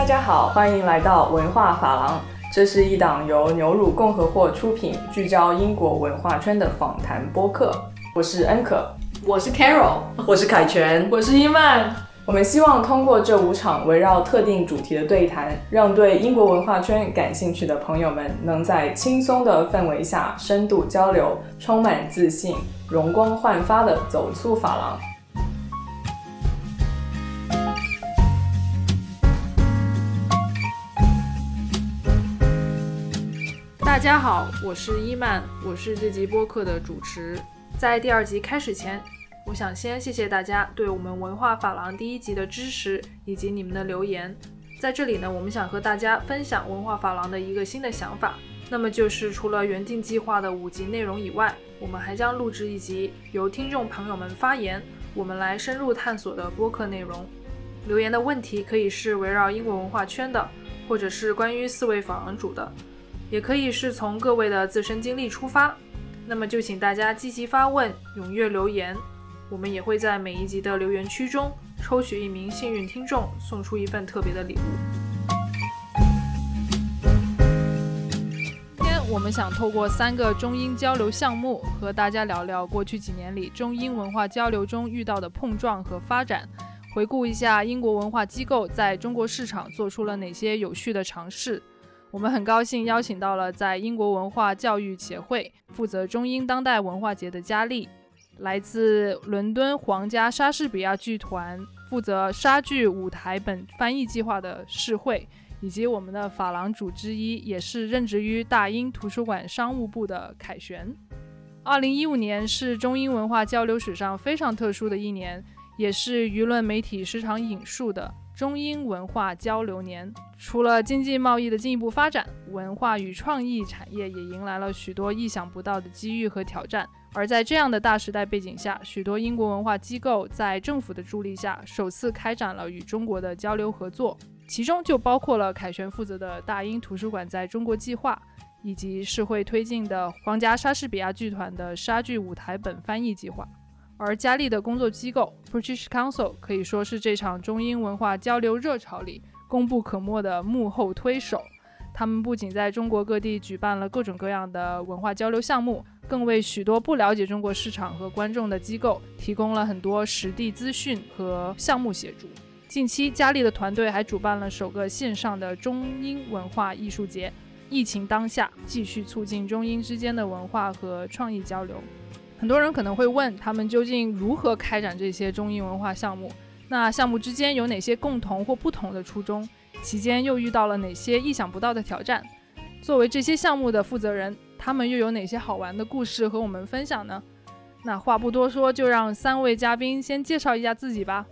大家好，欢迎来到文化法郎。这是一档由牛乳共和国出品、聚焦英国文化圈的访谈播客。我是恩可，我是 Carol，我是凯旋，我是伊曼。我们希望通过这五场围绕特定主题的对谈，让对英国文化圈感兴趣的朋友们能在轻松的氛围下深度交流，充满自信、容光焕发的走出法廊。大家好，我是伊曼，我是这集播客的主持。在第二集开始前，我想先谢谢大家对我们文化法郎第一集的支持以及你们的留言。在这里呢，我们想和大家分享文化法郎的一个新的想法，那么就是除了原定计划的五集内容以外，我们还将录制一集由听众朋友们发言，我们来深入探索的播客内容。留言的问题可以是围绕英国文化圈的，或者是关于四位法郎主的。也可以是从各位的自身经历出发，那么就请大家积极发问，踊跃留言，我们也会在每一集的留言区中抽取一名幸运听众，送出一份特别的礼物。今天我们想透过三个中英交流项目，和大家聊聊过去几年里中英文化交流中遇到的碰撞和发展，回顾一下英国文化机构在中国市场做出了哪些有趣的尝试。我们很高兴邀请到了在英国文化教育协会负责中英当代文化节的佳丽，来自伦敦皇家莎士比亚剧团负责莎剧舞台本翻译计划的世慧，以及我们的法郎主之一，也是任职于大英图书馆商务部的凯旋。二零一五年是中英文化交流史上非常特殊的一年，也是舆论媒体时常引述的。中英文化交流年，除了经济贸易的进一步发展，文化与创意产业也迎来了许多意想不到的机遇和挑战。而在这样的大时代背景下，许多英国文化机构在政府的助力下，首次开展了与中国的交流合作，其中就包括了凯旋负责的大英图书馆在中国计划，以及世会推进的皇家莎士比亚剧团的莎剧舞台本翻译计划。而佳丽的工作机构 British Council 可以说是这场中英文化交流热潮里功不可没的幕后推手。他们不仅在中国各地举办了各种各样的文化交流项目，更为许多不了解中国市场和观众的机构提供了很多实地资讯和项目协助。近期，佳丽的团队还主办了首个线上的中英文化艺术节。疫情当下，继续促进中英之间的文化和创意交流。很多人可能会问，他们究竟如何开展这些中英文化项目？那项目之间有哪些共同或不同的初衷？期间又遇到了哪些意想不到的挑战？作为这些项目的负责人，他们又有哪些好玩的故事和我们分享呢？那话不多说，就让三位嘉宾先介绍一下自己吧。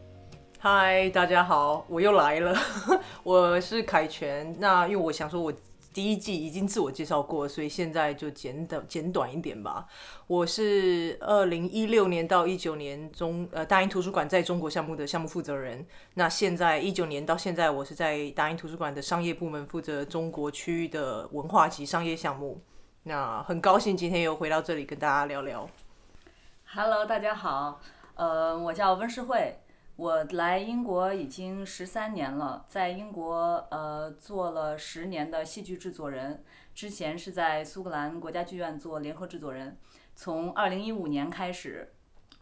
嗨，大家好，我又来了，我是凯旋。那因为我想说，我。第一季已经自我介绍过，所以现在就简短简短一点吧。我是二零一六年到一九年中呃大英图书馆在中国项目的项目负责人。那现在一九年到现在，我是在大英图书馆的商业部门负责中国区域的文化及商业项目。那很高兴今天又回到这里跟大家聊聊。Hello，大家好，呃，我叫温世慧。我来英国已经十三年了，在英国呃做了十年的戏剧制作人，之前是在苏格兰国家剧院做联合制作人。从二零一五年开始，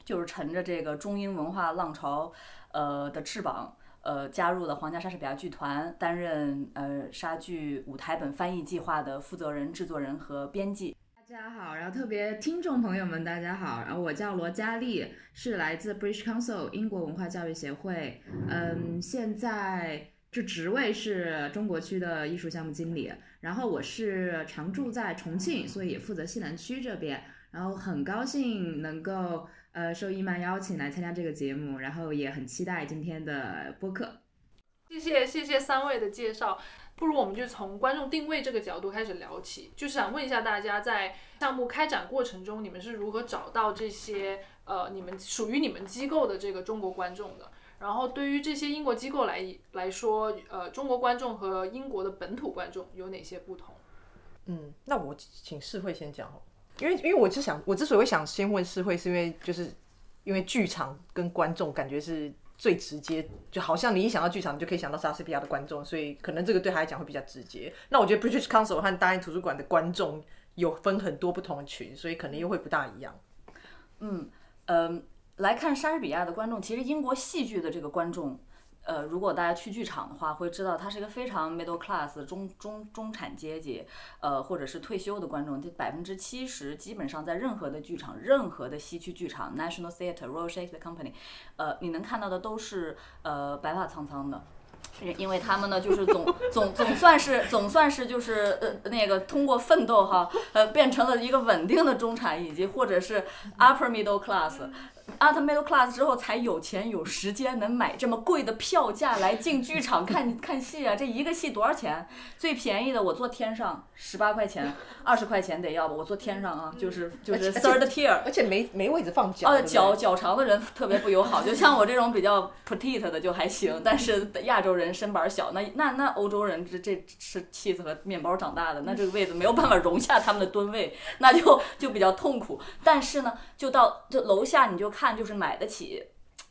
就是乘着这个中英文化浪潮呃的翅膀，呃加入了皇家莎士比亚剧团，担任呃莎剧舞台本翻译计划的负责人、制作人和编辑。大家好，然后特别听众朋友们，大家好，然后我叫罗佳丽，是来自 British Council 英国文化教育协会，嗯，现在这职位是中国区的艺术项目经理，然后我是常住在重庆，所以也负责西南区这边，然后很高兴能够呃受伊曼邀请来参加这个节目，然后也很期待今天的播客。谢谢谢谢三位的介绍。不如我们就从观众定位这个角度开始聊起，就是想问一下大家，在项目开展过程中，你们是如何找到这些呃你们属于你们机构的这个中国观众的？然后对于这些英国机构来来说，呃，中国观众和英国的本土观众有哪些不同？嗯，那我请世会先讲哦，因为因为我就想，我之所以想先问世会，是因为就是因为剧场跟观众感觉是。最直接，就好像你一想到剧场，你就可以想到莎士比亚的观众，所以可能这个对他来讲会比较直接。那我觉得 British Council 和大英图书馆的观众有分很多不同的群，所以可能又会不大一样。嗯嗯，来看莎士比亚的观众，其实英国戏剧的这个观众。呃，如果大家去剧场的话，会知道他是一个非常 middle class 中中中产阶级，呃，或者是退休的观众，这百分之七十基本上在任何的剧场，任何的西区剧场，National Theatre、Royal Shakespeare Company，呃，你能看到的都是呃白发苍苍的，因为他们呢就是总总总算是总算是就是呃那个通过奋斗哈，呃变成了一个稳定的中产，以及或者是 upper middle class。Upper middle class 之后才有钱有时间能买这么贵的票价来进剧场 看看戏啊！这一个戏多少钱？最便宜的我坐天上十八块钱，二十块钱得要不？我坐天上啊，就是就是 third tier，而且没没位置放脚。哦，脚脚长的人特别不友好，就像 我这种比较 petite 的就还行，但是亚洲人身板小，那那那欧洲人这这吃 cheese 和面包长大的，那这个位子没有办法容下他们的吨位，那就就比较痛苦。但是呢，就到就楼下你就看。就是买得起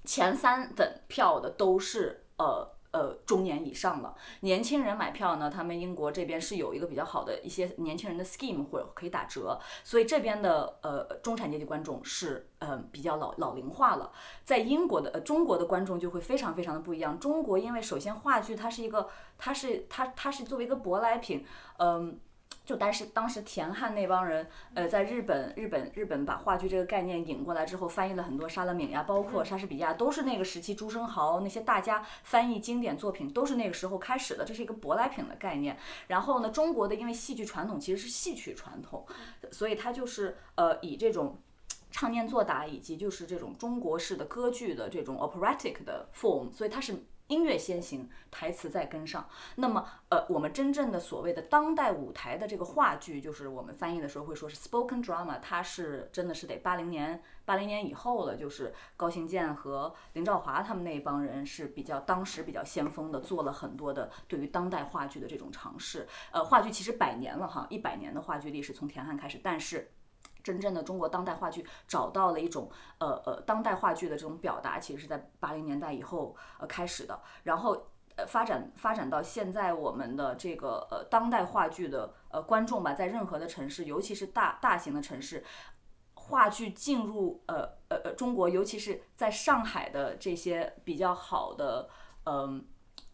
前三等票的都是呃呃中年以上的年轻人买票呢，他们英国这边是有一个比较好的一些年轻人的 scheme 或者可以打折，所以这边的呃中产阶级观众是嗯比较老老龄化了。在英国的呃中国的观众就会非常非常的不一样。中国因为首先话剧它是一个它是它它是作为一个舶来品，嗯。就当时当时田汉那帮人，呃，在日本日本日本把话剧这个概念引过来之后，翻译了很多莎乐敏呀，包括莎士比亚，都是那个时期朱生豪那些大家翻译经典作品，都是那个时候开始的，这是一个舶来品的概念。然后呢，中国的因为戏剧传统其实是戏曲传统，所以它就是呃以这种唱念做打以及就是这种中国式的歌剧的这种 operatic 的 form，所以它是。音乐先行，台词再跟上。那么，呃，我们真正的所谓的当代舞台的这个话剧，就是我们翻译的时候会说是 spoken drama，它是真的是得八零年八零年以后了，就是高行健和林兆华他们那一帮人是比较当时比较先锋的，做了很多的对于当代话剧的这种尝试。呃，话剧其实百年了哈，一百年的话剧历史从田汉开始，但是。真正的中国当代话剧找到了一种呃呃当代话剧的这种表达，其实是在八零年代以后呃开始的，然后呃发展发展到现在，我们的这个呃当代话剧的呃观众吧，在任何的城市，尤其是大大型的城市，话剧进入呃呃呃中国，尤其是在上海的这些比较好的嗯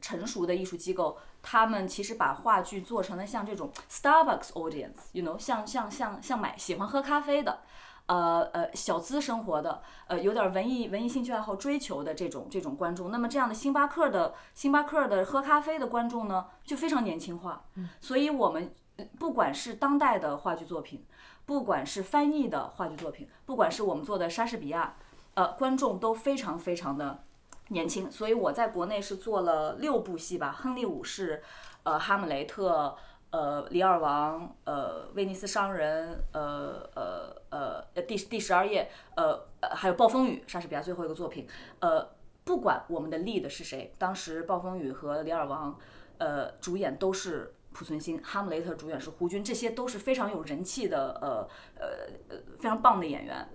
成熟的艺术机构。他们其实把话剧做成了像这种 Starbucks audience，you know，像像像像买喜欢喝咖啡的，呃呃小资生活的，呃有点文艺文艺兴趣爱好追求的这种这种观众。那么这样的星巴克的星巴克的喝咖啡的观众呢，就非常年轻化。所以我们不管是当代的话剧作品，不管是翻译的话剧作品，不管是我们做的莎士比亚，呃，观众都非常非常的。年轻，所以我在国内是做了六部戏吧，《亨利五世》、呃，《哈姆雷特》、呃，《李尔王》、呃，《威尼斯商人》、呃呃呃，第第十二页，呃，还有《暴风雨》，莎士比亚最后一个作品。呃，不管我们的 lead 是谁，当时《暴风雨》和《李尔王》呃主演都是濮存昕，《哈姆雷特》主演是胡军，这些都是非常有人气的，呃呃呃，非常棒的演员。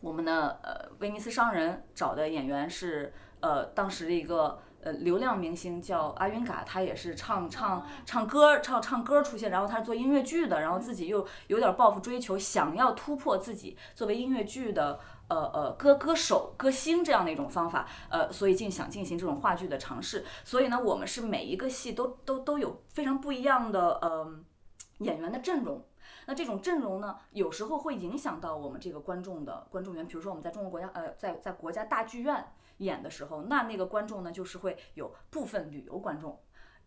我们的呃，《威尼斯商人》找的演员是。呃，当时的一个呃流量明星叫阿云嘎，他也是唱唱唱歌唱唱歌出现，然后他是做音乐剧的，然后自己又有点抱负追求，想要突破自己作为音乐剧的呃呃歌歌手歌星这样的一种方法，呃，所以进想进行这种话剧的尝试。所以呢，我们是每一个戏都都都有非常不一样的呃演员的阵容。那这种阵容呢，有时候会影响到我们这个观众的观众缘。比如说我们在中国国家呃在在国家大剧院。演的时候，那那个观众呢，就是会有部分旅游观众，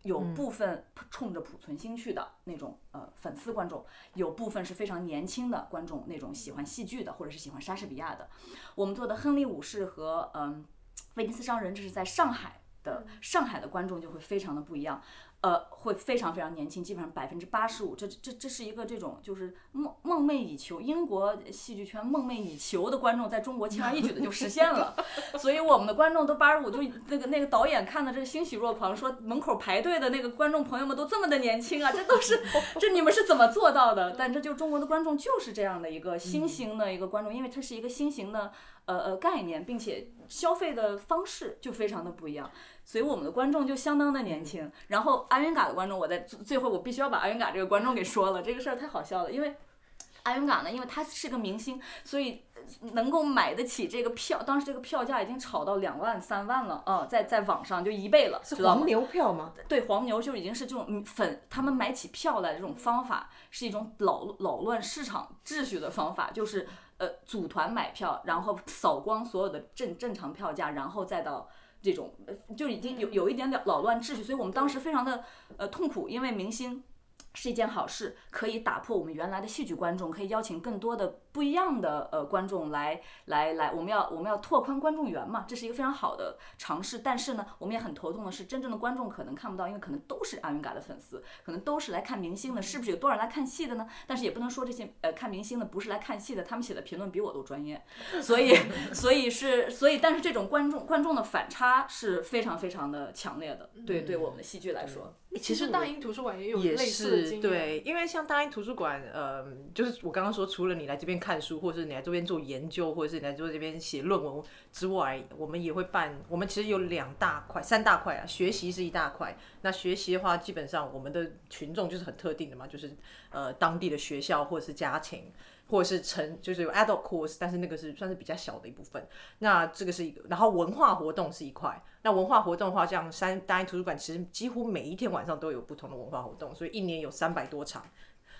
有部分冲着濮存昕去的那种呃粉丝观众，有部分是非常年轻的观众，那种喜欢戏剧的或者是喜欢莎士比亚的。我们做的《亨利五世》和嗯《威尼斯商人》，这是在上海的，上海的观众就会非常的不一样。呃，会非常非常年轻，基本上百分之八十五，这这这是一个这种就是梦梦寐以求，英国戏剧圈梦寐以求的观众，在中国轻而易举的就实现了，所以我们的观众都八十五，就那个那个导演看的这欣喜若狂，说门口排队的那个观众朋友们都这么的年轻啊，这都是 这你们是怎么做到的？但这就中国的观众就是这样的一个新型的一个观众，因为它是一个新型的呃呃概念，并且消费的方式就非常的不一样。所以我们的观众就相当的年轻，然后阿云嘎的观众，我在最后我必须要把阿云嘎这个观众给说了，这个事儿太好笑了，因为阿云嘎呢，因为他是个明星，所以能够买得起这个票，当时这个票价已经炒到两万三万了啊，在在网上就一倍了，是黄？牛票吗？对，黄牛就已经是这种粉，他们买起票来的这种方法是一种扰扰乱市场秩序的方法，就是呃组团买票，然后扫光所有的正正常票价，然后再到这种呃就已经有有一点点扰乱秩序，所以我们当时非常的呃痛苦，因为明星。是一件好事，可以打破我们原来的戏剧观众，可以邀请更多的不一样的呃观众来来来，我们要我们要拓宽观众源嘛，这是一个非常好的尝试。但是呢，我们也很头痛的是，真正的观众可能看不到，因为可能都是阿云嘎的粉丝，可能都是来看明星的，是不是有多少人来看戏的呢？但是也不能说这些呃看明星的不是来看戏的，他们写的评论比我都专业，所以 所以是所以，但是这种观众观众的反差是非常非常的强烈的，对对我们的戏剧来说。其实大英图书馆也有也类似对，因为像大英图书馆，呃，就是我刚刚说，除了你来这边看书，或者是你来这边做研究，或者是你来做这边写论文之外，我们也会办。我们其实有两大块、三大块啊，学习是一大块。那学习的话，基本上我们的群众就是很特定的嘛，就是呃当地的学校或者是家庭。或者是成就是有 adult course，但是那个是算是比较小的一部分。那这个是一个，然后文化活动是一块。那文化活动的话，像三大英图书馆其实几乎每一天晚上都有不同的文化活动，所以一年有三百多场。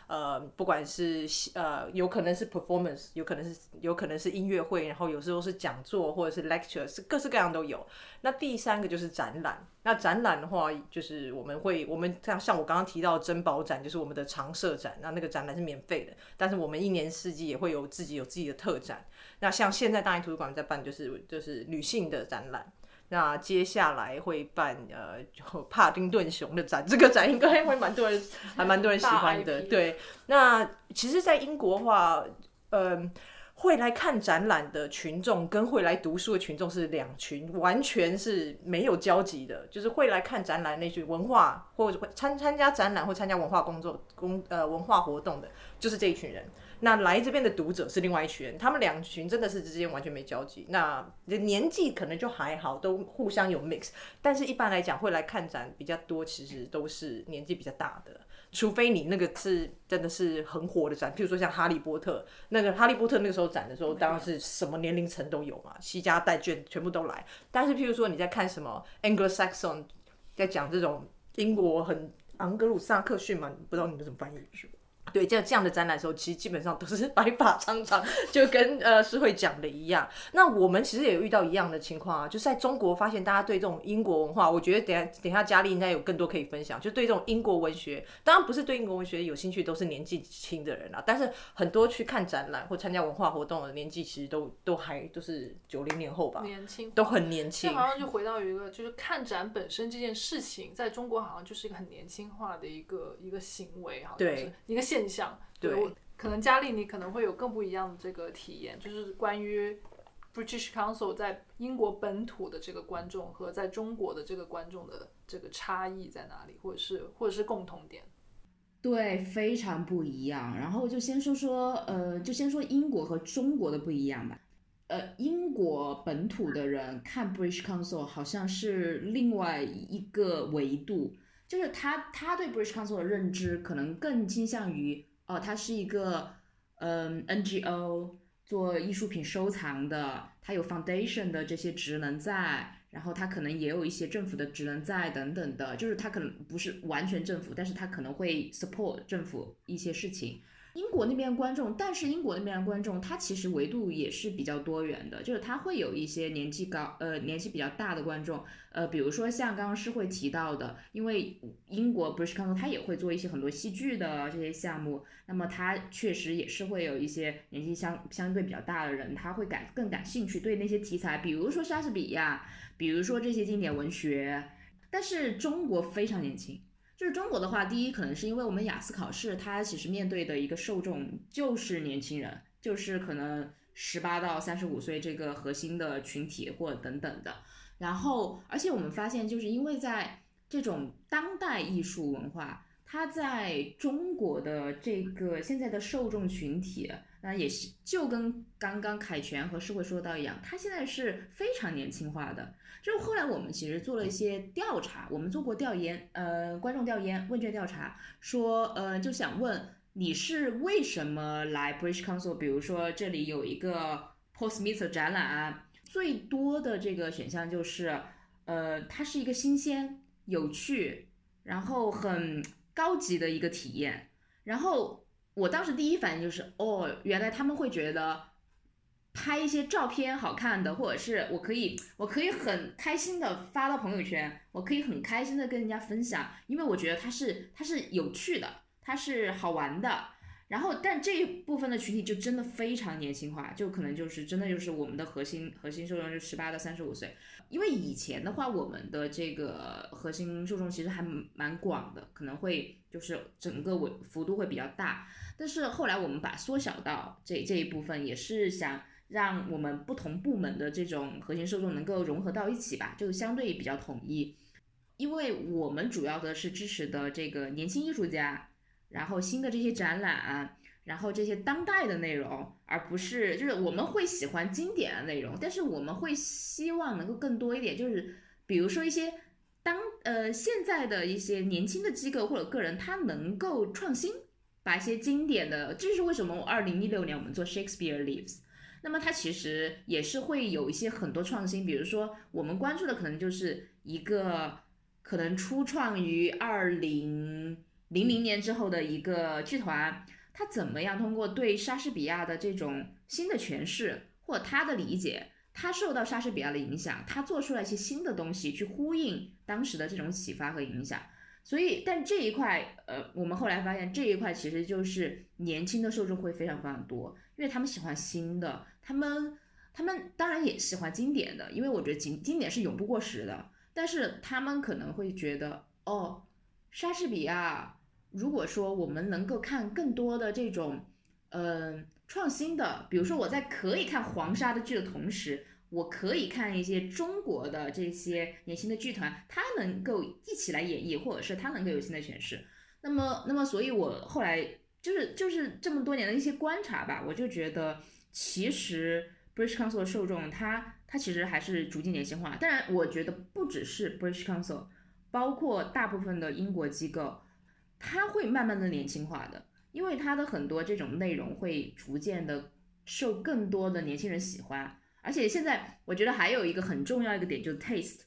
呃，不管是呃，有可能是 performance，有可能是有可能是音乐会，然后有时候是讲座或者是 lecture，是各式各样都有。那第三个就是展览。那展览的话，就是我们会我们像像我刚刚提到珍宝展，就是我们的常设展，那那个展览是免费的，但是我们一年四季也会有自己有自己的特展。那像现在大英图书馆在办就是就是女性的展览。那接下来会办呃就帕丁顿熊的展，这个展应该会蛮多人还蛮多人喜欢的。对，那其实，在英国的话，嗯、会来看展览的群众跟会来读书的群众是两群，完全是没有交集的。就是会来看展览那群文化或者会参参加展览或参加文化工作工呃文化活动的，就是这一群人。那来这边的读者是另外一群人，他们两群真的是之间完全没交集。那年纪可能就还好，都互相有 mix，但是一般来讲会来看展比较多，其实都是年纪比较大的。除非你那个是真的是很火的展，譬如说像哈利波特，那个哈利波特那个时候展的时候，当然是什么年龄层都有嘛，西家带眷全部都来。但是譬如说你在看什么 Anglo-Saxon，在讲这种英国很昂格鲁萨克逊嘛，不知道你们怎么翻译？对，这这样的展览的时候，其实基本上都是 白发苍苍，就跟呃诗慧讲的一样。那我们其实也有遇到一样的情况啊，就是在中国发现大家对这种英国文化，我觉得等下等一下佳丽应该有更多可以分享，就对这种英国文学，当然不是对英国文学有兴趣都是年纪轻的人啦，但是很多去看展览或参加文化活动的年纪其实都都还都是九零年后吧，年轻都很年轻这。好像就回到一个，就是看展本身这件事情，在中国好像就是一个很年轻化的一个一个行为，好像对是一个现象。对我可能佳丽你可能会有更不一样的这个体验，就是关于 British Council 在英国本土的这个观众和在中国的这个观众的这个差异在哪里，或者是或者是共同点。对，非常不一样。然后就先说说，呃，就先说英国和中国的不一样吧。呃，英国本土的人看 British Council 好像是另外一个维度，就是他他对 British Council 的认知可能更倾向于，哦，他是一个嗯 NGO 做艺术品收藏的，他有 foundation 的这些职能在，然后他可能也有一些政府的职能在等等的，就是他可能不是完全政府，但是他可能会 support 政府一些事情。英国那边的观众，但是英国那边的观众，他其实维度也是比较多元的，就是他会有一些年纪高，呃，年纪比较大的观众，呃，比如说像刚刚是会提到的，因为英国 British Council 他也会做一些很多戏剧的这些项目，那么他确实也是会有一些年纪相相对比较大的人，他会感更感兴趣对那些题材，比如说莎士比亚，比如说这些经典文学，但是中国非常年轻。就是中国的话，第一可能是因为我们雅思考试，它其实面对的一个受众就是年轻人，就是可能十八到三十五岁这个核心的群体或等等的。然后，而且我们发现，就是因为在这种当代艺术文化，它在中国的这个现在的受众群体，那也是就跟刚刚凯旋和社会说到一样，他现在是非常年轻化的。就后来我们其实做了一些调查，我们做过调研，呃，观众调研、问卷调查，说，呃，就想问你是为什么来 British Council？比如说这里有一个 Post Meter 展览，最多的这个选项就是，呃，它是一个新鲜、有趣，然后很高级的一个体验。然后我当时第一反应就是，哦，原来他们会觉得。拍一些照片好看的，或者是我可以，我可以很开心的发到朋友圈，我可以很开心的跟人家分享，因为我觉得它是它是有趣的，它是好玩的。然后，但这一部分的群体就真的非常年轻化，就可能就是真的就是我们的核心核心受众就十八到三十五岁。因为以前的话，我们的这个核心受众其实还蛮广的，可能会就是整个我幅度会比较大。但是后来我们把缩小到这这一部分，也是想。让我们不同部门的这种核心受众能够融合到一起吧，就相对比较统一。因为我们主要的是支持的这个年轻艺术家，然后新的这些展览，然后这些当代的内容，而不是就是我们会喜欢经典的内容，但是我们会希望能够更多一点，就是比如说一些当呃现在的一些年轻的机构或者个人，他能够创新，把一些经典的，这就是为什么我二零一六年我们做 Shakespeare Lives。那么它其实也是会有一些很多创新，比如说我们关注的可能就是一个可能初创于二零零零年之后的一个剧团，他怎么样通过对莎士比亚的这种新的诠释或他的理解，他受到莎士比亚的影响，他做出来一些新的东西去呼应当时的这种启发和影响。所以，但这一块，呃，我们后来发现这一块其实就是年轻的受众会非常非常多，因为他们喜欢新的。他们他们当然也喜欢经典的，因为我觉得经经典是永不过时的。但是他们可能会觉得，哦，莎士比亚，如果说我们能够看更多的这种，嗯，创新的，比如说我在可以看黄沙的剧的同时，我可以看一些中国的这些年轻的剧团，他能够一起来演绎，或者是他能够有新的诠释。那么，那么，所以我后来就是就是这么多年的一些观察吧，我就觉得。其实 British Council 的受众，他他其实还是逐渐年轻化。当然，我觉得不只是 British Council，包括大部分的英国机构，它会慢慢的年轻化的，因为它的很多这种内容会逐渐的受更多的年轻人喜欢。而且现在我觉得还有一个很重要一个点就是 taste，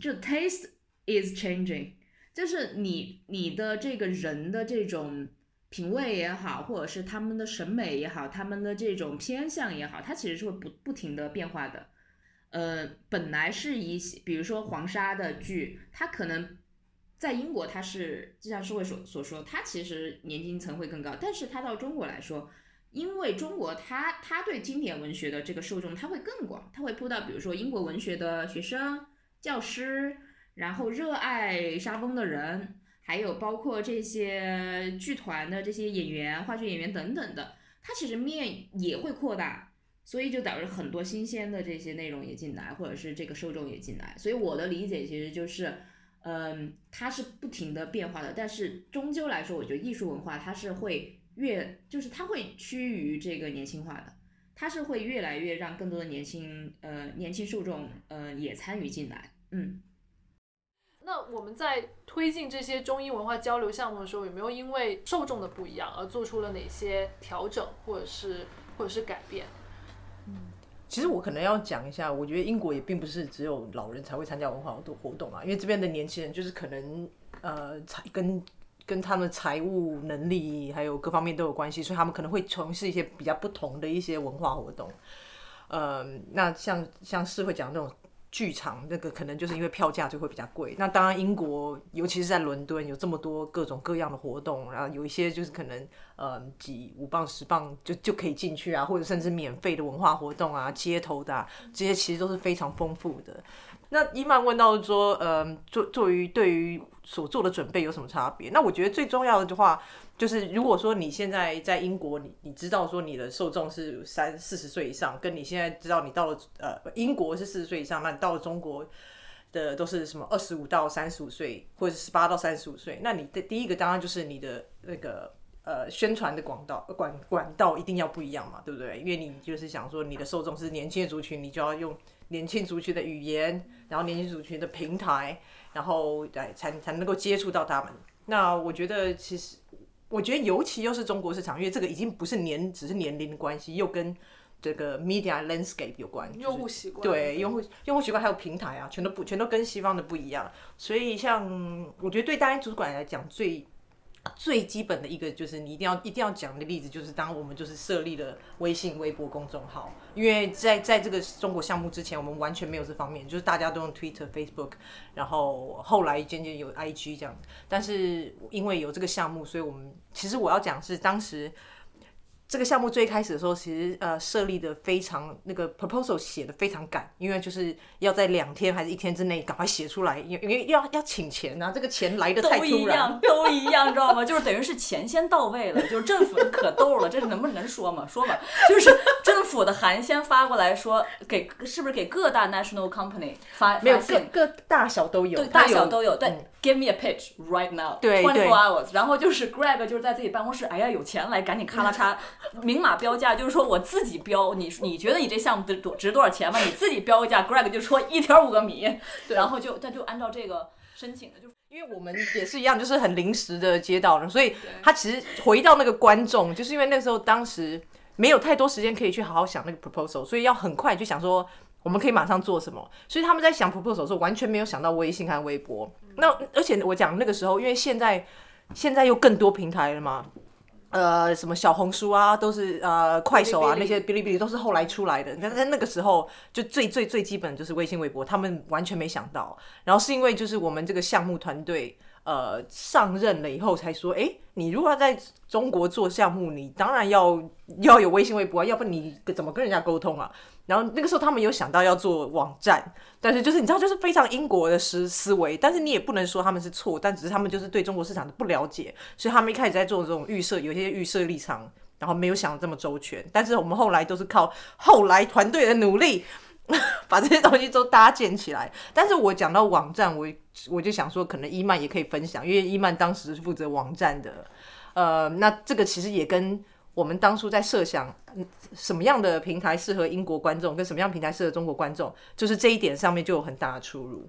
就 taste is changing，就是你你的这个人的这种。品味也好，或者是他们的审美也好，他们的这种偏向也好，它其实是会不不停的变化的。呃，本来是一些，比如说黄沙的剧，它可能在英国它是就像社会所所说，它其实年龄层会更高，但是它到中国来说，因为中国它它对经典文学的这个受众它会更广，它会扑到比如说英国文学的学生、教师，然后热爱沙翁的人。还有包括这些剧团的这些演员、话剧演员等等的，它其实面也会扩大，所以就导致很多新鲜的这些内容也进来，或者是这个受众也进来。所以我的理解其实就是，嗯，它是不停的变化的。但是终究来说，我觉得艺术文化它是会越，就是它会趋于这个年轻化的，它是会越来越让更多的年轻呃年轻受众呃也参与进来，嗯。那我们在推进这些中英文化交流项目的时候，有没有因为受众的不一样而做出了哪些调整，或者是或者是改变？其实我可能要讲一下，我觉得英国也并不是只有老人才会参加文化活动活动啊，因为这边的年轻人就是可能呃财跟跟他们财务能力还有各方面都有关系，所以他们可能会从事一些比较不同的一些文化活动。呃，那像像是会讲那种。剧场那个可能就是因为票价就会比较贵。那当然，英国尤其是在伦敦有这么多各种各样的活动，然后有一些就是可能呃几五磅十磅就就可以进去啊，或者甚至免费的文化活动啊，街头的这些其实都是非常丰富的。那伊曼问到说，呃，作作为对于所做的准备有什么差别？那我觉得最重要的话，就是如果说你现在在英国，你你知道说你的受众是三四十岁以上，跟你现在知道你到了呃英国是四十岁以上，那你到了中国的都是什么二十五到三十五岁，或者是十八到三十五岁，那你的第一个当然就是你的那个。呃，宣传的管道管管道一定要不一样嘛，对不对？因为你就是想说你的受众是年轻的族群，你就要用年轻族群的语言，然后年轻族群的平台，然后来才才能够接触到他们。那我觉得其实，我觉得尤其又是中国市场，因为这个已经不是年只是年龄的关系，又跟这个 media landscape 有关，用户习惯对用户用户习惯还有平台啊，全都不全都跟西方的不一样。所以像我觉得对大英主管来讲最。最基本的一个就是你一定要一定要讲的例子，就是当我们就是设立了微信、微博公众号，因为在在这个中国项目之前，我们完全没有这方面，就是大家都用 Twitter、Facebook，然后后来渐渐有 IG 这样。但是因为有这个项目，所以我们其实我要讲是当时。这个项目最开始的时候，其实呃设立的非常那个 proposal 写的非常赶，因为就是要在两天还是一天之内赶快写出来，因为要要请钱啊，这个钱来的太突然。都一样，都一样，知道吗？就是等于是钱先到位了，就是政府可逗了，这能不能说嘛？说吧，就是政府的函先发过来说给是不是给各大 national company 发？没有，各各大小都有，对，大小都有，对。Give me a pitch right now. Twenty four hours. 然后就是 Greg 就是在自己办公室，哎呀有钱来，赶紧咔啦嚓，明码标价，就是说我自己标，你你觉得你这项目值多值多少钱吗？你自己标个价。Greg 就说一点五个米，对，然后就他就按照这个申请的，就因为我们也是一样，就是很临时的接到的，所以他其实回到那个观众，就是因为那时候当时没有太多时间可以去好好想那个 proposal，所以要很快就想说。我们可以马上做什么？所以他们在想 proposal 的时候，完全没有想到微信和微博。那而且我讲那个时候，因为现在现在又更多平台了嘛，呃，什么小红书啊，都是呃快手啊，那些哔哩哔哩都是后来出来的。但在那个时候，就最最最基本就是微信、微博，他们完全没想到。然后是因为就是我们这个项目团队。呃，上任了以后才说，哎，你如果要在中国做项目，你当然要要有微信、微博啊，要不你怎么跟人家沟通啊？然后那个时候他们有想到要做网站，但是就是你知道，就是非常英国的思思维，但是你也不能说他们是错，但只是他们就是对中国市场的不了解，所以他们一开始在做这种预设，有些预设立场，然后没有想的这么周全。但是我们后来都是靠后来团队的努力。把这些东西都搭建起来，但是我讲到网站，我我就想说，可能伊曼也可以分享，因为伊曼当时是负责网站的，呃，那这个其实也跟我们当初在设想什么样的平台适合英国观众，跟什么样平台适合中国观众，就是这一点上面就有很大的出入。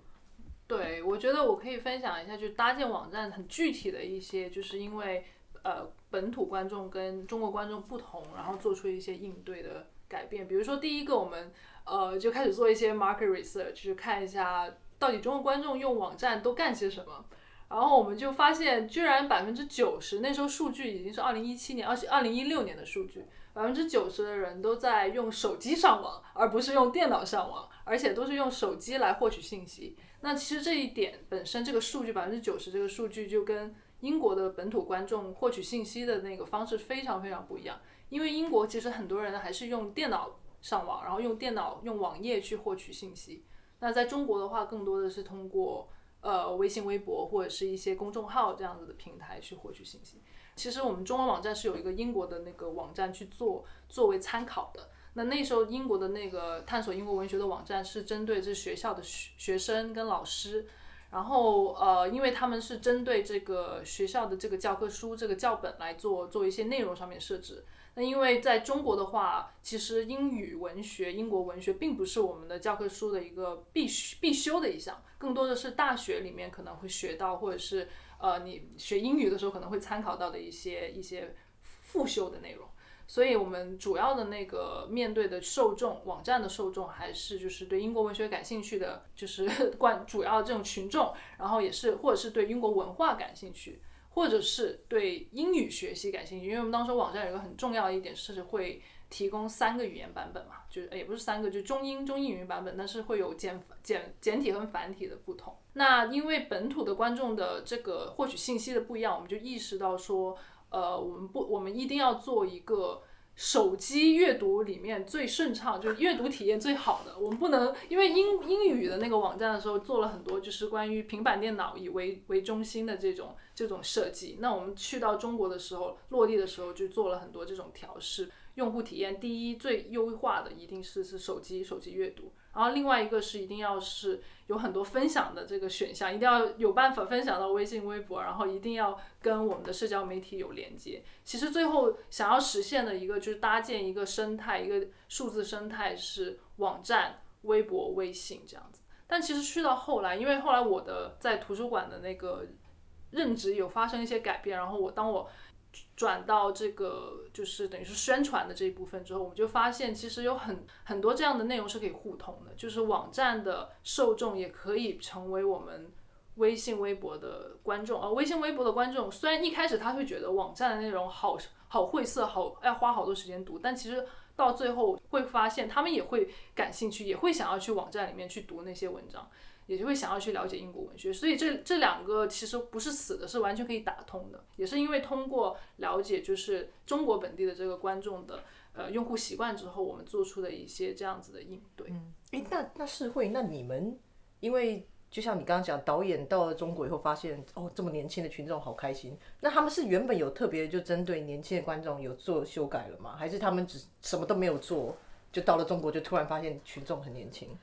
对，我觉得我可以分享一下，就是搭建网站很具体的一些，就是因为呃本土观众跟中国观众不同，然后做出一些应对的改变，比如说第一个我们。呃，就开始做一些 market research，去看一下到底中国观众用网站都干些什么。然后我们就发现，居然百分之九十，那时候数据已经是二零一七年，而且二零一六年的数据，百分之九十的人都在用手机上网，而不是用电脑上网，而且都是用手机来获取信息。那其实这一点本身，这个数据百分之九十这个数据就跟英国的本土观众获取信息的那个方式非常非常不一样。因为英国其实很多人还是用电脑。上网，然后用电脑、用网页去获取信息。那在中国的话，更多的是通过呃微信、微博或者是一些公众号这样子的平台去获取信息。其实我们中文网站是有一个英国的那个网站去做作为参考的。那那时候英国的那个探索英国文学的网站是针对这学校的学学生跟老师，然后呃，因为他们是针对这个学校的这个教科书、这个教本来做做一些内容上面设置。那因为在中国的话，其实英语文学、英国文学并不是我们的教科书的一个必须必修的一项，更多的是大学里面可能会学到，或者是呃你学英语的时候可能会参考到的一些一些复修的内容。所以我们主要的那个面对的受众，网站的受众还是就是对英国文学感兴趣的，就是 关主要这种群众，然后也是或者是对英国文化感兴趣。或者是对英语学习感兴趣，因为我们当时网站有一个很重要的一点是会提供三个语言版本嘛，就是也不是三个，就中英中英语版本，但是会有简简简体和繁体的不同。那因为本土的观众的这个获取信息的不一样，我们就意识到说，呃，我们不，我们一定要做一个手机阅读里面最顺畅，就是阅读体验最好的。我们不能因为英英语的那个网站的时候做了很多，就是关于平板电脑以为为中心的这种这种设计。那我们去到中国的时候，落地的时候就做了很多这种调试。用户体验第一最优化的一定是是手机手机阅读，然后另外一个是一定要是有很多分享的这个选项，一定要有办法分享到微信、微博，然后一定要跟我们的社交媒体有连接。其实最后想要实现的一个就是搭建一个生态，一个数字生态是网站、微博、微信这样子。但其实去到后来，因为后来我的在图书馆的那个任职有发生一些改变，然后我当我。转到这个就是等于是宣传的这一部分之后，我们就发现其实有很很多这样的内容是可以互通的，就是网站的受众也可以成为我们微信、微博的观众。而微信、微博的观众虽然一开始他会觉得网站的内容好好晦涩，好要花好多时间读，但其实到最后会发现他们也会感兴趣，也会想要去网站里面去读那些文章。也就会想要去了解英国文学，所以这这两个其实不是死的，是完全可以打通的。也是因为通过了解就是中国本地的这个观众的呃用户习惯之后，我们做出的一些这样子的应对。嗯，哎，那那是会，那你们因为就像你刚刚讲，导演到了中国以后发现哦，这么年轻的群众好开心。那他们是原本有特别就针对年轻的观众有做修改了吗？还是他们只什么都没有做，就到了中国就突然发现群众很年轻？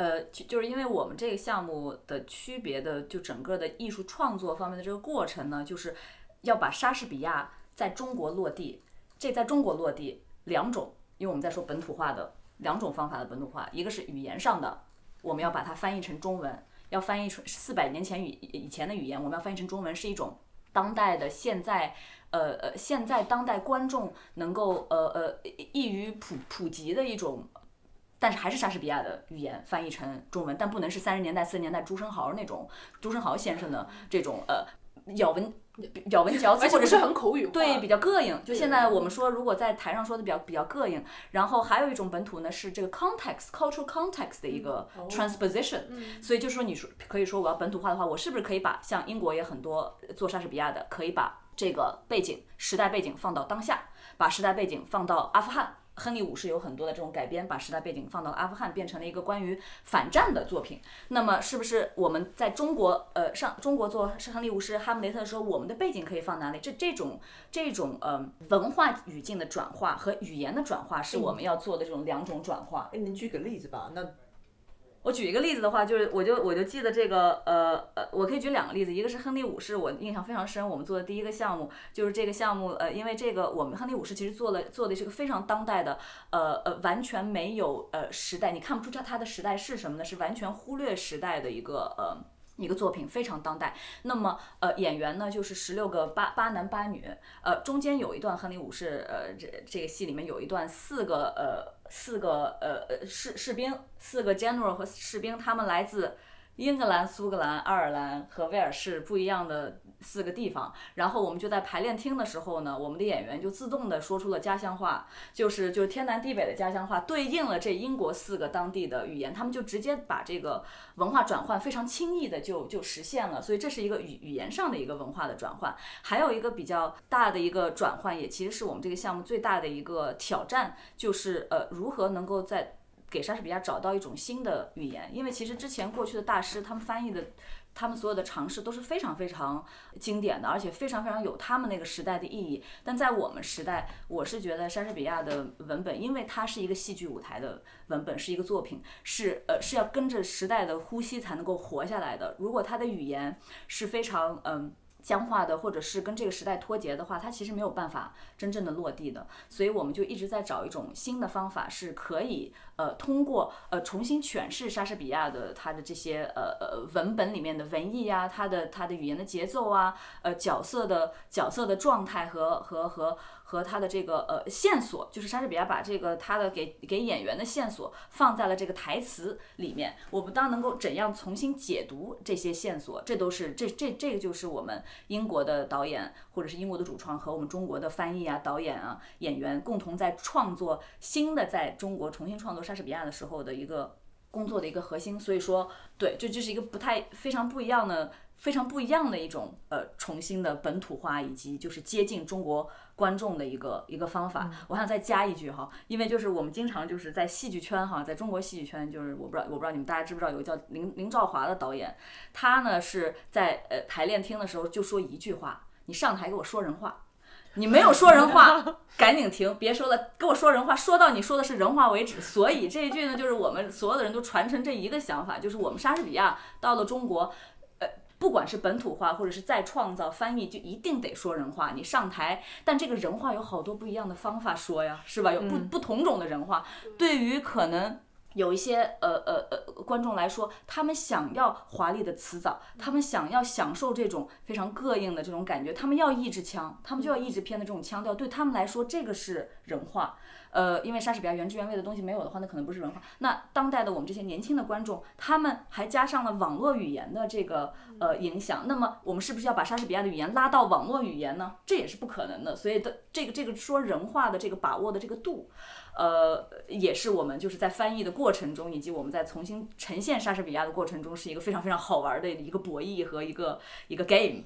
呃，就就是因为我们这个项目的区别的，就整个的艺术创作方面的这个过程呢，就是要把莎士比亚在中国落地。这在中国落地两种，因为我们在说本土化的两种方法的本土化，一个是语言上的，我们要把它翻译成中文，要翻译成四百年前语以前的语言，我们要翻译成中文，是一种当代的现在，呃呃，现在当代观众能够呃呃易于普普及的一种。但是还是莎士比亚的语言翻译成中文，但不能是三十年代、四十年代朱生豪那种朱生豪先生的这种呃咬文咬文嚼字，或者是很口语，对，比较膈应。就现在我们说，如果在台上说的比较比较膈应，然后还有一种本土呢，是这个 context cultural context 的一个 transposition。所以就说你说可以说我要本土化的话，我是不是可以把像英国也很多做莎士比亚的，可以把这个背景时代背景放到当下，把时代背景放到阿富汗。亨利五世有很多的这种改编，把时代背景放到了阿富汗，变成了一个关于反战的作品。那么，是不是我们在中国，呃，上中国做亨利五世、哈姆雷特的时候，我们的背景可以放哪里？这这种这种呃文化语境的转化和语言的转化，是我们要做的这种两种转化。哎，您举个例子吧，那。我举一个例子的话，就是我就我就记得这个呃呃，我可以举两个例子，一个是亨利五世，我印象非常深。我们做的第一个项目就是这个项目，呃，因为这个我们亨利五世其实做了做的是个非常当代的，呃呃，完全没有呃时代，你看不出它它的时代是什么呢？是完全忽略时代的一个呃一个作品，非常当代。那么呃演员呢就是十六个八八男八女，呃中间有一段亨利五世，呃这这个戏里面有一段四个呃。四个呃呃士士兵，四个 general 和士兵，他们来自英格兰、苏格兰、爱尔兰和威尔士不一样的四个地方。然后我们就在排练厅的时候呢，我们的演员就自动的说出了家乡话，就是就是天南地北的家乡话，对应了这英国四个当地的语言，他们就直接把这个文化转换非常轻易的就就实现了。所以这是一个语语言上的一个文化的转换。还有一个比较大的一个转换，也其实是我们这个项目最大的一个挑战，就是呃如何能够在给莎士比亚找到一种新的语言，因为其实之前过去的大师他们翻译的，他们所有的尝试都是非常非常经典的，而且非常非常有他们那个时代的意义。但在我们时代，我是觉得莎士比亚的文本，因为它是一个戏剧舞台的文本，是一个作品，是呃是要跟着时代的呼吸才能够活下来的。如果他的语言是非常嗯。僵化的，或者是跟这个时代脱节的话，它其实没有办法真正的落地的。所以我们就一直在找一种新的方法，是可以呃通过呃重新诠释莎士比亚的他的这些呃呃文本里面的文艺啊，他的他的语言的节奏啊，呃角色的角色的状态和和和。和他的这个呃线索，就是莎士比亚把这个他的给给演员的线索放在了这个台词里面。我们当能够怎样重新解读这些线索，这都是这这这个就是我们英国的导演或者是英国的主创和我们中国的翻译啊、导演啊、演员共同在创作新的在中国重新创作莎士比亚的时候的一个工作的一个核心。所以说，对，这就是一个不太非常不一样的。非常不一样的一种呃重新的本土化，以及就是接近中国观众的一个一个方法。我想再加一句哈，因为就是我们经常就是在戏剧圈哈，在中国戏剧圈，就是我不知道我不知道你们大家知不知道有个叫林林兆华的导演，他呢是在呃排练厅的时候就说一句话：你上台给我说人话，你没有说人话，赶紧停，别说了，给我说人话，说到你说的是人话为止。所以这一句呢，就是我们所有的人都传承这一个想法，就是我们莎士比亚到了中国。呃不管是本土化，或者是再创造翻译，就一定得说人话。你上台，但这个人话有好多不一样的方法说呀，是吧？有不不同种的人话。对于可能有一些呃呃呃观众来说，他们想要华丽的辞藻，他们想要享受这种非常膈应的这种感觉，他们要一支腔，他们就要一直偏的这种腔调，对他们来说，这个是人话。呃，因为莎士比亚原汁原味的东西没有的话，那可能不是文化。那当代的我们这些年轻的观众，他们还加上了网络语言的这个呃影响，那么我们是不是要把莎士比亚的语言拉到网络语言呢？这也是不可能的。所以的这个这个说人话的这个把握的这个度，呃，也是我们就是在翻译的过程中，以及我们在重新呈现莎士比亚的过程中，是一个非常非常好玩的一个博弈和一个一个 game。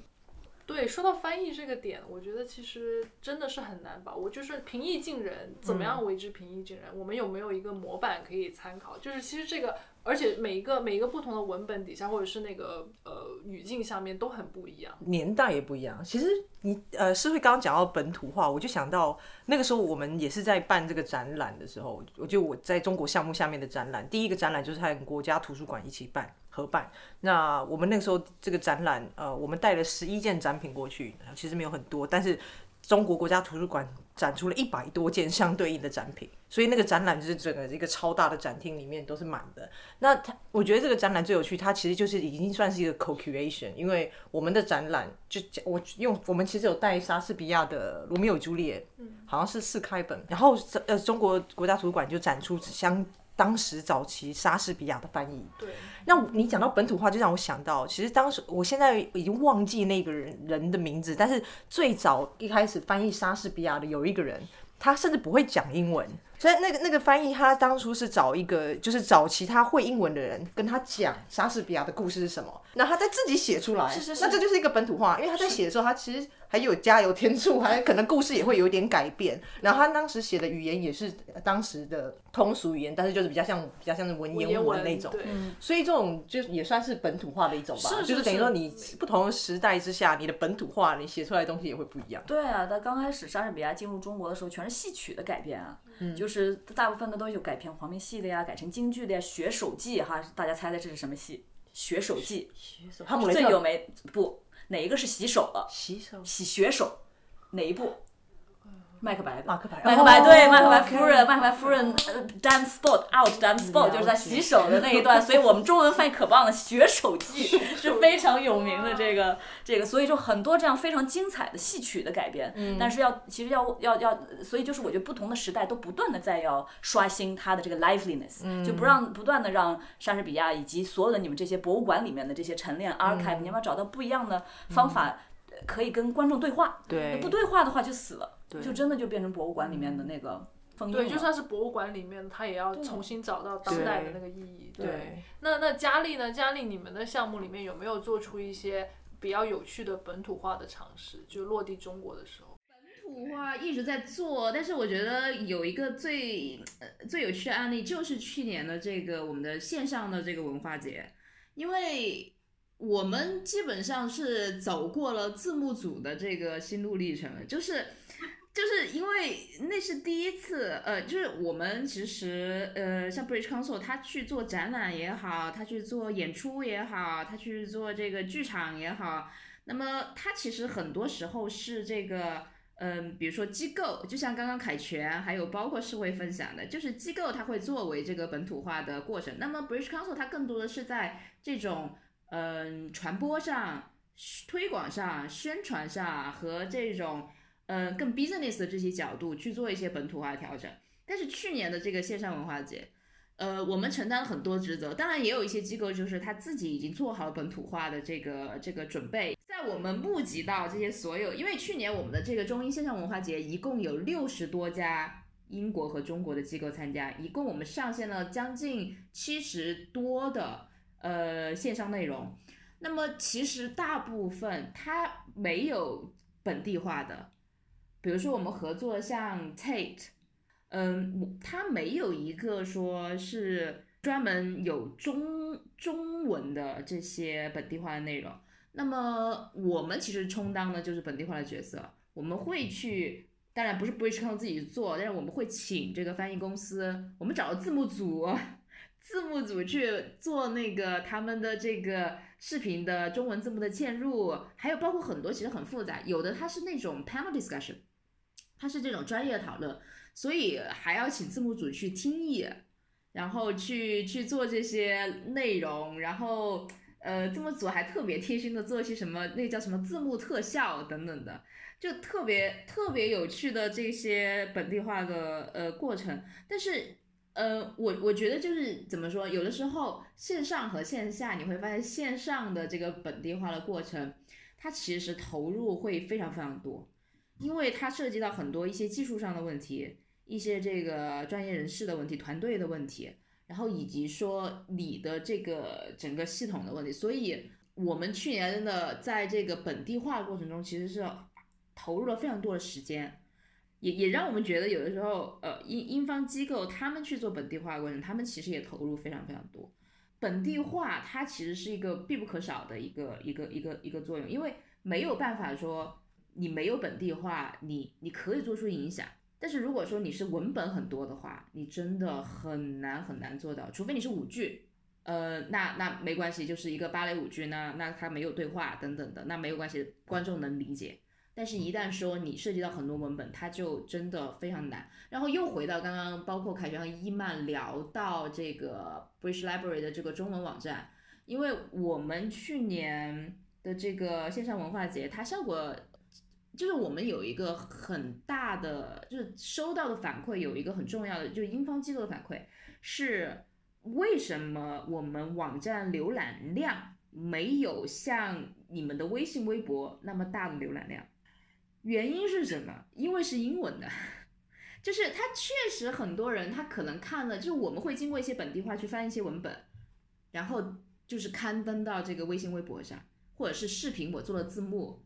对，说到翻译这个点，我觉得其实真的是很难把我。就是平易近人，怎么样为之平易近人？我们有没有一个模板可以参考？就是其实这个，而且每一个每一个不同的文本底下，或者是那个呃语境下面都很不一样，年代也不一样。其实你呃，是会刚刚讲到本土化，我就想到那个时候我们也是在办这个展览的时候，我就我在中国项目下面的展览，第一个展览就是和国家图书馆一起办。合办，那我们那个时候这个展览，呃，我们带了十一件展品过去，其实没有很多，但是中国国家图书馆展出了一百多件相对应的展品，所以那个展览就是整个一个超大的展厅里面都是满的。那它，我觉得这个展览最有趣，它其实就是已经算是一个 co-creation，因为我们的展览就我用我们其实有带莎士比亚的《罗密欧与朱丽叶》，好像是四开本，然后呃中国国家图书馆就展出相。当时早期莎士比亚的翻译，对，那你讲到本土化，就让我想到，其实当时我现在已经忘记那个人人的名字，但是最早一开始翻译莎士比亚的有一个人，他甚至不会讲英文，所以那个那个翻译他当初是找一个，就是找其他会英文的人跟他讲莎士比亚的故事是什么，那他再自己写出来，是是是，那这就是一个本土化，因为他在写的时候，他其实。还有加油添醋，还可能故事也会有点改变。然后他当时写的语言也是当时的通俗语言，但是就是比较像比较像是文言文那种。所以这种就也算是本土化的一种吧。就是等于说你不同的时代之下，你的本土化，你写出来的东西也会不一样。对啊，他刚开始莎士比亚进入中国的时候，全是戏曲的改编啊，就是大部分的都有改编黄梅戏的呀，改成京剧的呀，《学手记》哈，大家猜猜这是什么戏？《学手记》最有名不？哪一个是洗手了？洗手，洗学手，哪一部？麦克白，麦克白，麦克白，对，麦克白夫人，麦克白夫人，damn spot out，damn spot，就是在洗手的那一段，所以我们中文翻译可棒了，《血手记》是。非常有名的这个这个，所以就很多这样非常精彩的戏曲的改编，但是要其实要要要，所以就是我觉得不同的时代都不断的在要刷新它的这个 liveliness，就不让不断的让莎士比亚以及所有的你们这些博物馆里面的这些陈列 archive，你要不要找到不一样的方法？可以跟观众对话，对，不对话的话就死了，就真的就变成博物馆里面的那个封印对，就算是博物馆里面，他也要重新找到当代的那个意义。对，那那佳丽呢？佳丽，你们的项目里面有没有做出一些比较有趣的本土化的尝试？就落地中国的时候，本土化一直在做，但是我觉得有一个最最有趣的案例就是去年的这个我们的线上的这个文化节，因为。我们基本上是走过了字幕组的这个心路历程，就是，就是因为那是第一次，呃，就是我们其实，呃，像 Bridge Council，他去做展览也好，他去做演出也好，他去做这个剧场也好，那么他其实很多时候是这个，嗯，比如说机构，就像刚刚凯旋，还有包括世会分享的，就是机构它会作为这个本土化的过程，那么 Bridge Council 它更多的是在这种。嗯，传播上、推广上、宣传上和这种嗯更 business 的这些角度去做一些本土化调整。但是去年的这个线上文化节，呃，我们承担了很多职责。当然，也有一些机构就是他自己已经做好本土化的这个这个准备。在我们募集到这些所有，因为去年我们的这个中英线上文化节一共有六十多家英国和中国的机构参加，一共我们上线了将近七十多的呃线上内容。那么其实大部分它没有本地化的，比如说我们合作像 Tate，嗯，它没有一个说是专门有中中文的这些本地化的内容。那么我们其实充当的就是本地化的角色，我们会去，当然不是 Bridge Con 自己做，但是我们会请这个翻译公司，我们找了字幕组，字幕组去做那个他们的这个视频的中文字幕的嵌入，还有包括很多其实很复杂，有的它是那种 panel discussion，它是这种专业讨论，所以还要请字幕组去听译，然后去去做这些内容，然后。呃，字幕组还特别贴心的做一些什么，那叫什么字幕特效等等的，就特别特别有趣的这些本地化的呃过程。但是，呃，我我觉得就是怎么说，有的时候线上和线下你会发现，线上的这个本地化的过程，它其实投入会非常非常多，因为它涉及到很多一些技术上的问题，一些这个专业人士的问题，团队的问题。然后以及说你的这个整个系统的问题，所以我们去年的在这个本地化过程中，其实是投入了非常多的时间，也也让我们觉得有的时候，呃，英英方机构他们去做本地化过程，他们其实也投入非常非常多。本地化它其实是一个必不可少的一个一个一个一个作用，因为没有办法说你没有本地化，你你可以做出影响。但是如果说你是文本很多的话，你真的很难很难做到，除非你是舞剧，呃，那那没关系，就是一个芭蕾舞剧，那那它没有对话等等的，那没有关系，观众能理解。但是，一旦说你涉及到很多文本，它就真的非常难。然后又回到刚刚，包括凯旋和伊曼聊到这个 British Library 的这个中文网站，因为我们去年的这个线上文化节，它效果。就是我们有一个很大的，就是收到的反馈有一个很重要的，就是英方机构的反馈是为什么我们网站浏览量没有像你们的微信、微博那么大的浏览量？原因是什么？因为是英文的，就是它确实很多人他可能看了，就是我们会经过一些本地化去翻一些文本，然后就是刊登到这个微信、微博上，或者是视频，我做了字幕。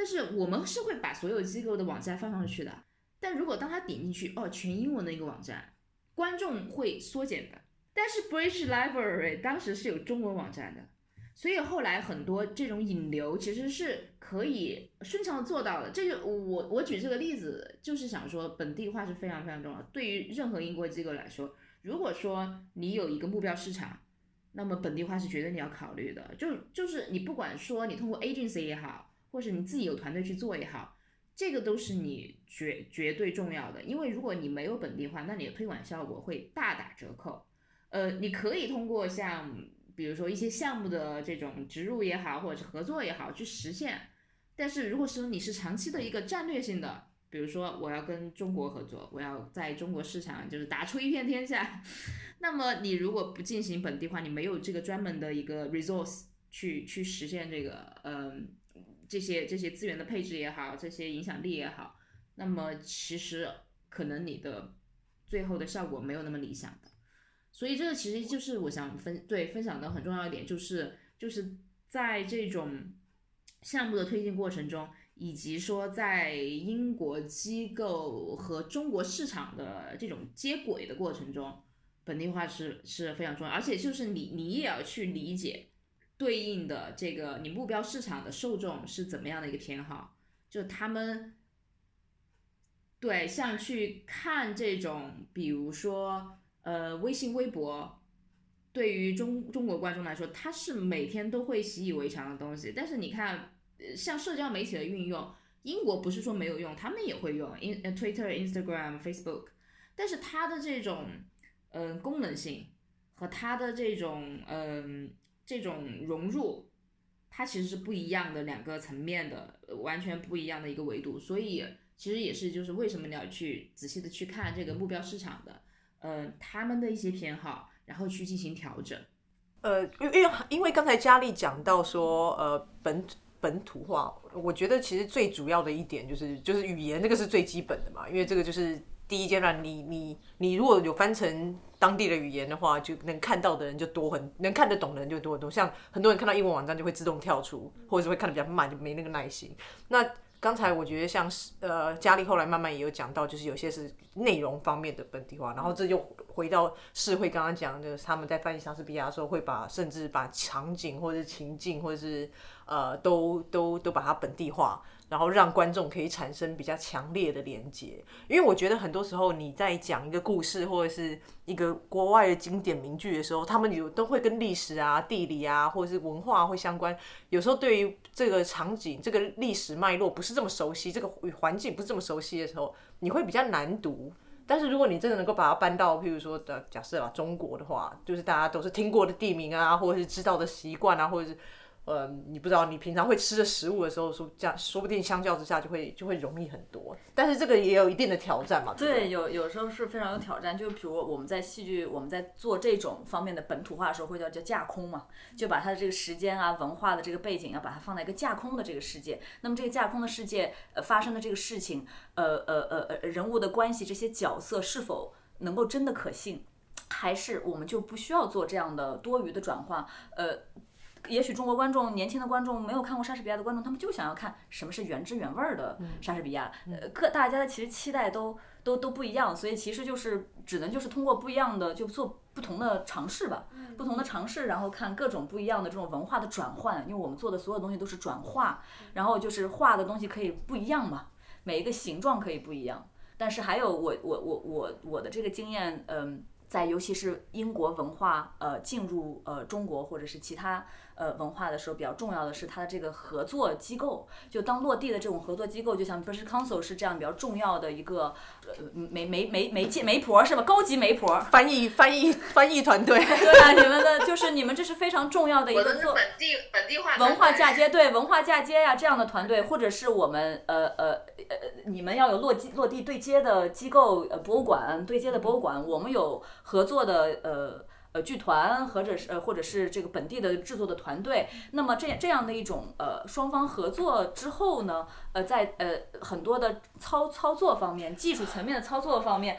但是我们是会把所有机构的网站放上去的，但如果当他点进去，哦，全英文的一个网站，观众会缩减的。但是 British Library 当时是有中文网站的，所以后来很多这种引流其实是可以顺畅的做到的。这就我我举这个例子，就是想说本地化是非常非常重要。对于任何英国机构来说，如果说你有一个目标市场，那么本地化是绝对你要考虑的。就就是你不管说你通过 agency 也好。或者你自己有团队去做也好，这个都是你绝绝对重要的。因为如果你没有本地化，那你的推广效果会大打折扣。呃，你可以通过像比如说一些项目的这种植入也好，或者是合作也好去实现。但是如果说你是长期的一个战略性的，比如说我要跟中国合作，我要在中国市场就是打出一片天下，那么你如果不进行本地化，你没有这个专门的一个 resource 去去实现这个，嗯。这些这些资源的配置也好，这些影响力也好，那么其实可能你的最后的效果没有那么理想的，所以这个其实就是我想分对分享的很重要一点，就是就是在这种项目的推进过程中，以及说在英国机构和中国市场的这种接轨的过程中，本地化是是非常重要，而且就是你你也要去理解。对应的这个你目标市场的受众是怎么样的一个偏好？就他们对像去看这种，比如说呃微信、微博，对于中中国观众来说，它是每天都会习以为常的东西。但是你看，像社交媒体的运用，英国不是说没有用，他们也会用，in Twitter、Instagram、Facebook，但是它的这种嗯功能性和它的这种嗯。这种融入，它其实是不一样的两个层面的，完全不一样的一个维度。所以其实也是就是为什么你要去仔细的去看这个目标市场的，呃，他们的一些偏好，然后去进行调整。呃，因为因为刚才佳丽讲到说，呃，本本土化，我觉得其实最主要的一点就是就是语言，这个是最基本的嘛，因为这个就是第一阶段，你你你如果有翻成当地的语言的话，就能看到的人就多很，能看得懂的人就多很多。像很多人看到英文网站就会自动跳出，或者是会看的比较慢，就没那个耐心。那刚才我觉得像是呃，佳丽后来慢慢也有讲到，就是有些是内容方面的本地化，然后这就回到世会刚刚讲，就是他们在翻译莎士比亚的时候，会把甚至把场景或者情境或者是呃都都都把它本地化。然后让观众可以产生比较强烈的连接，因为我觉得很多时候你在讲一个故事或者是一个国外的经典名句的时候，他们有都会跟历史啊、地理啊或者是文化会相关。有时候对于这个场景、这个历史脉络不是这么熟悉，这个环境不是这么熟悉的时候，你会比较难读。但是如果你真的能够把它搬到，譬如说的假设啊中国的话，就是大家都是听过的地名啊，或者是知道的习惯啊，或者是。呃，你不知道你平常会吃的食物的时候，说这样说不定相较之下就会就会容易很多。但是这个也有一定的挑战嘛。对，有有时候是非常有挑战。就比如我们在戏剧，我们在做这种方面的本土化的时候，会叫叫架空嘛，就把它的这个时间啊、文化的这个背景，要把它放在一个架空的这个世界。那么这个架空的世界，呃，发生的这个事情，呃呃呃呃，人物的关系，这些角色是否能够真的可信，还是我们就不需要做这样的多余的转化？呃。也许中国观众、年轻的观众没有看过莎士比亚的观众，他们就想要看什么是原汁原味儿的莎士比亚。呃，各大家的其实期待都都都不一样，所以其实就是只能就是通过不一样的就做不同的尝试吧，不同的尝试，然后看各种不一样的这种文化的转换。因为我们做的所有东西都是转化，然后就是画的东西可以不一样嘛，每一个形状可以不一样。但是还有我我我我我的这个经验，嗯，在尤其是英国文化呃进入呃中国或者是其他。呃，文化的时候比较重要的是它的这个合作机构，就当落地的这种合作机构，就像 British Council 是这样比较重要的一个呃媒媒媒媒介媒婆是吧？高级媒婆，翻译翻译翻译团队。对啊，你们的就是你们这是非常重要的一个做本地本地化文化嫁接，对文化嫁接呀这样的团队，或者是我们呃呃呃你们要有落地落地对接的机构，呃博物馆对接的博物馆，我们有合作的呃。呃，剧团或者是呃，或者是这个本地的制作的团队，那么这这样的一种呃双方合作之后呢，呃，在呃很多的操操作方面、技术层面的操作方面，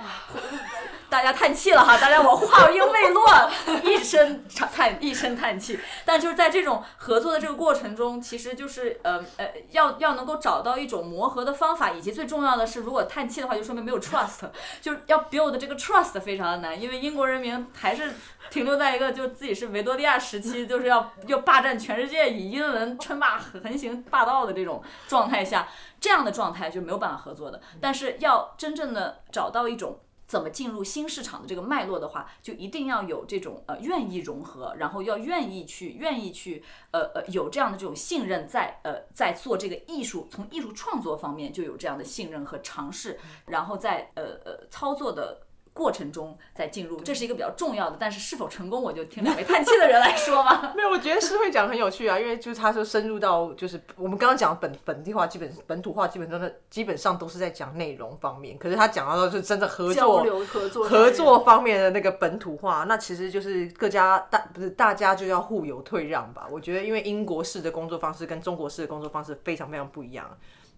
大家叹气了哈，大家我话音未落，一声叹一声叹气。但就是在这种合作的这个过程中，其实就是呃呃要要能够找到一种磨合的方法，以及最重要的是，如果叹气的话，就说明没有 trust，就是要 build 这个 trust 非常的难，因为英国人民还是。停留在一个就自己是维多利亚时期，就是要要霸占全世界，以英文称霸横行霸道的这种状态下，这样的状态就没有办法合作的。但是要真正的找到一种怎么进入新市场的这个脉络的话，就一定要有这种呃愿意融合，然后要愿意去愿意去呃呃有这样的这种信任，在呃在做这个艺术，从艺术创作方面就有这样的信任和尝试，然后在呃呃操作的。过程中再进入，这是一个比较重要的，但是是否成功，我就听两位叹气的人来说嘛。没有，我觉得诗会讲很有趣啊，因为就是他说深入到就是我们刚刚讲本本地化，基本本土化，基本上的基本上都是在讲内容方面。可是他讲到的是真的合作合作合作方面的那个本土化，那其实就是各家大不是大家就要互有退让吧。我觉得因为英国式的工作方式跟中国式的工作方式非常非常不一样。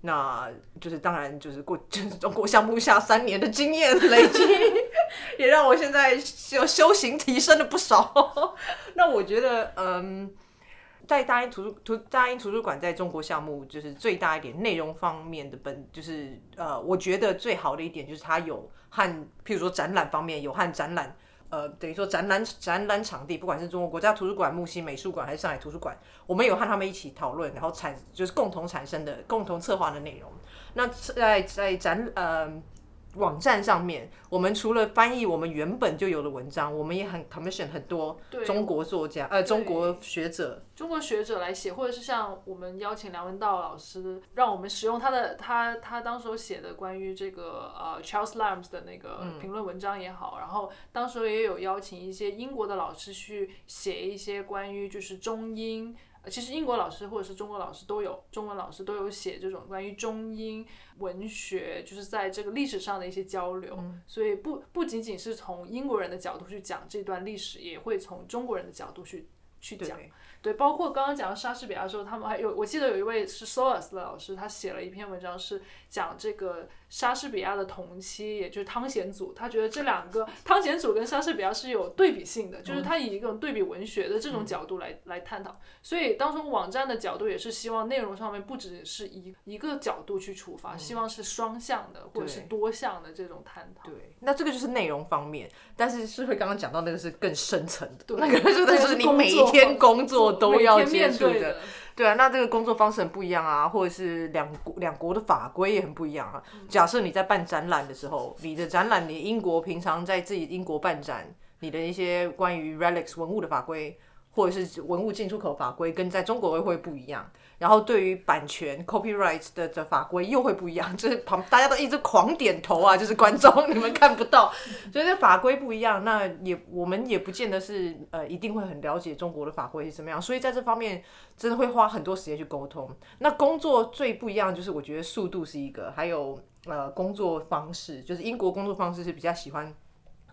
那就是当然，就是过 就是中国项目下三年的经验累积，也让我现在修修行提升了不少。那我觉得，嗯，在大英图书图大英图书馆在中国项目就是最大一点内容方面的本，就是呃，我觉得最好的一点就是它有和譬如说展览方面有和展览。呃，等于说展览展览场地，不管是中国国家图书馆、木西美术馆还是上海图书馆，我们有和他们一起讨论，然后产就是共同产生的、共同策划的内容。那在在展呃。网站上面，我们除了翻译我们原本就有的文章，我们也很 commission 很多中国作家，呃，中国学者，中国学者来写，或者是像我们邀请梁文道老师，让我们使用他的他他当时写的关于这个呃 Charles Lambs 的那个评论文章也好，然后当时也有邀请一些英国的老师去写一些关于就是中英。其实英国老师或者是中国老师都有，中文老师都有写这种关于中英文学，就是在这个历史上的一些交流。所以不不仅仅是从英国人的角度去讲这段历史，也会从中国人的角度去去讲。对对，包括刚刚讲莎士比亚的时候，他们还有，我记得有一位是 Solas 的老师，他写了一篇文章是讲这个莎士比亚的同期，也就是汤显祖，他觉得这两个汤显祖跟莎士比亚是有对比性的，就是他以一种对比文学的这种角度来、来探讨。所以当中网站的角度也是希望内容上面不只是一一个角度去出发，希望是双向的或者是多向的这种探讨。对，那这个就是内容方面，但是是会刚刚讲到那个是更深层的，对那个就是你每一天工作都要面对的。对啊，那这个工作方式很不一样啊，或者是两国两国的法规也很不一样啊。假设你在办展览的时候，你的展览，你英国平常在自己英国办展，你的一些关于 relics 文物的法规，或者是文物进出口法规，跟在中国会不一样。然后对于版权 copyright 的的法规又会不一样，就是旁大家都一直狂点头啊，就是观众你们看不到，所以这法规不一样，那也我们也不见得是呃一定会很了解中国的法规是怎么样，所以在这方面真的会花很多时间去沟通。那工作最不一样就是我觉得速度是一个，还有呃工作方式，就是英国工作方式是比较喜欢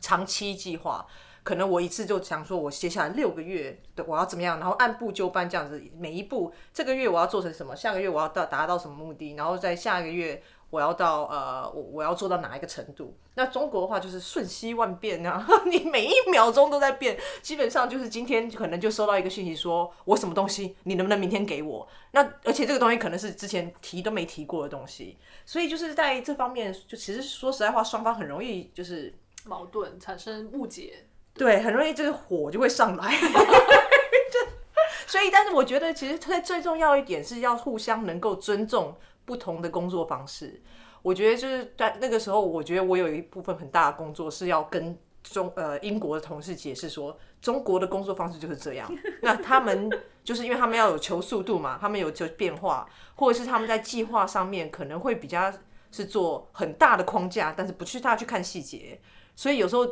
长期计划。可能我一次就想说，我接下来六个月的我要怎么样，然后按部就班这样子，每一步这个月我要做成什么，下个月我要到达到什么目的，然后在下一个月我要到呃我我要做到哪一个程度。那中国的话就是瞬息万变啊，你每一秒钟都在变，基本上就是今天可能就收到一个讯息说我什么东西，你能不能明天给我？那而且这个东西可能是之前提都没提过的东西，所以就是在这方面，就其实说实在话，双方很容易就是。矛盾产生误解，对，很容易这个火就会上来。所以，但是我觉得其实最最重要一点是要互相能够尊重不同的工作方式。我觉得就是在那个时候，我觉得我有一部分很大的工作是要跟中呃英国的同事解释说，中国的工作方式就是这样。那他们就是因为他们要有求速度嘛，他们有求变化，或者是他们在计划上面可能会比较是做很大的框架，但是不去大去看细节。所以有时候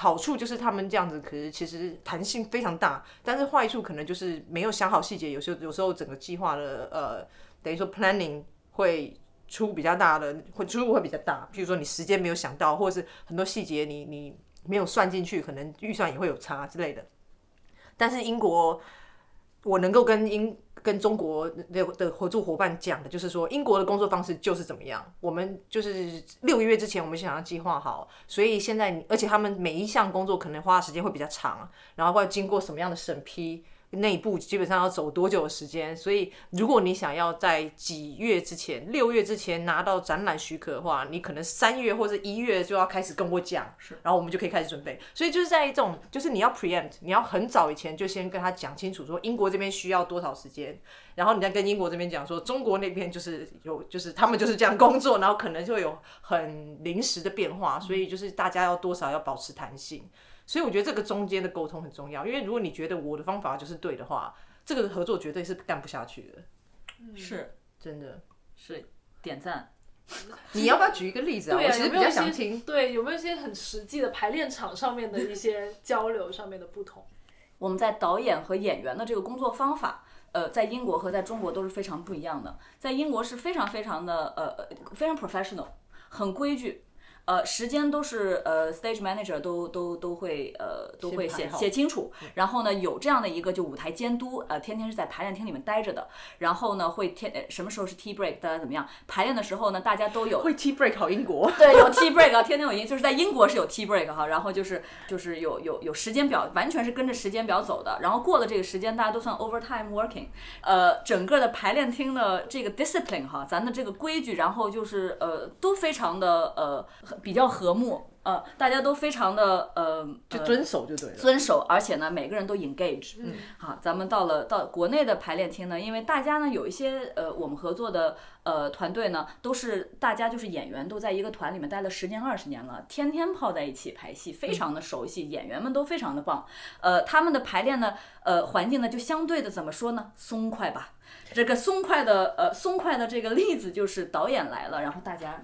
好处就是他们这样子，可是其实弹性非常大，但是坏处可能就是没有想好细节，有时候有时候整个计划的呃，等于说 planning 会出比较大的，会出入会比较大。譬如说你时间没有想到，或者是很多细节你你没有算进去，可能预算也会有差之类的。但是英国，我能够跟英跟中国的的合作伙伴讲的，就是说英国的工作方式就是怎么样。我们就是六个月之前我们想要计划好，所以现在而且他们每一项工作可能花的时间会比较长，然后会经过什么样的审批。内部基本上要走多久的时间？所以如果你想要在几月之前、六月之前拿到展览许可的话，你可能三月或者一月就要开始跟我讲，然后我们就可以开始准备。所以就是在一种，就是你要 preempt，你要很早以前就先跟他讲清楚，说英国这边需要多少时间，然后你再跟英国这边讲说，中国那边就是有，就是他们就是这样工作，然后可能就会有很临时的变化，所以就是大家要多少要保持弹性。所以我觉得这个中间的沟通很重要，因为如果你觉得我的方法就是对的话，这个合作绝对是干不下去的，是真的。是点赞。你要不要举一个例子啊？对啊，我其实比较想听。对有没有一些很实际的排练场上面的一些交流上面的不同？我们在导演和演员的这个工作方法，呃，在英国和在中国都是非常不一样的。在英国是非常非常的呃呃非常 professional，很规矩。呃，时间都是呃，stage manager 都都都会呃都会写写清楚，然后呢有这样的一个就舞台监督，呃，天天是在排练厅里面待着的，然后呢会天呃什么时候是 tea break，大家怎么样？排练的时候呢，大家都有会 tea break 好英国，对，有 tea break 啊，天天有英，就是在英国是有 tea break 哈，然后就是就是有有有时间表，完全是跟着时间表走的。然后过了这个时间，大家都算 overtime working。呃，整个的排练厅的这个 discipline 哈，咱的这个规矩，然后就是呃都非常的呃比较和睦，呃大家都非常的呃呃就遵守就对了。遵守，而且呢，每个人都 engage。嗯，好，咱们到了到国内的排练厅呢，因为大家呢有一些呃，我们合作的呃团队呢，都是大家就是演员都在一个团里面待了十年二十年了，天天泡在一起排戏，非常的熟悉，演员们都非常的棒。呃，他们的排练呢，呃，环境呢就相对的怎么说呢，松快吧。这个松快的呃松快的这个例子就是导演来了，然后大家。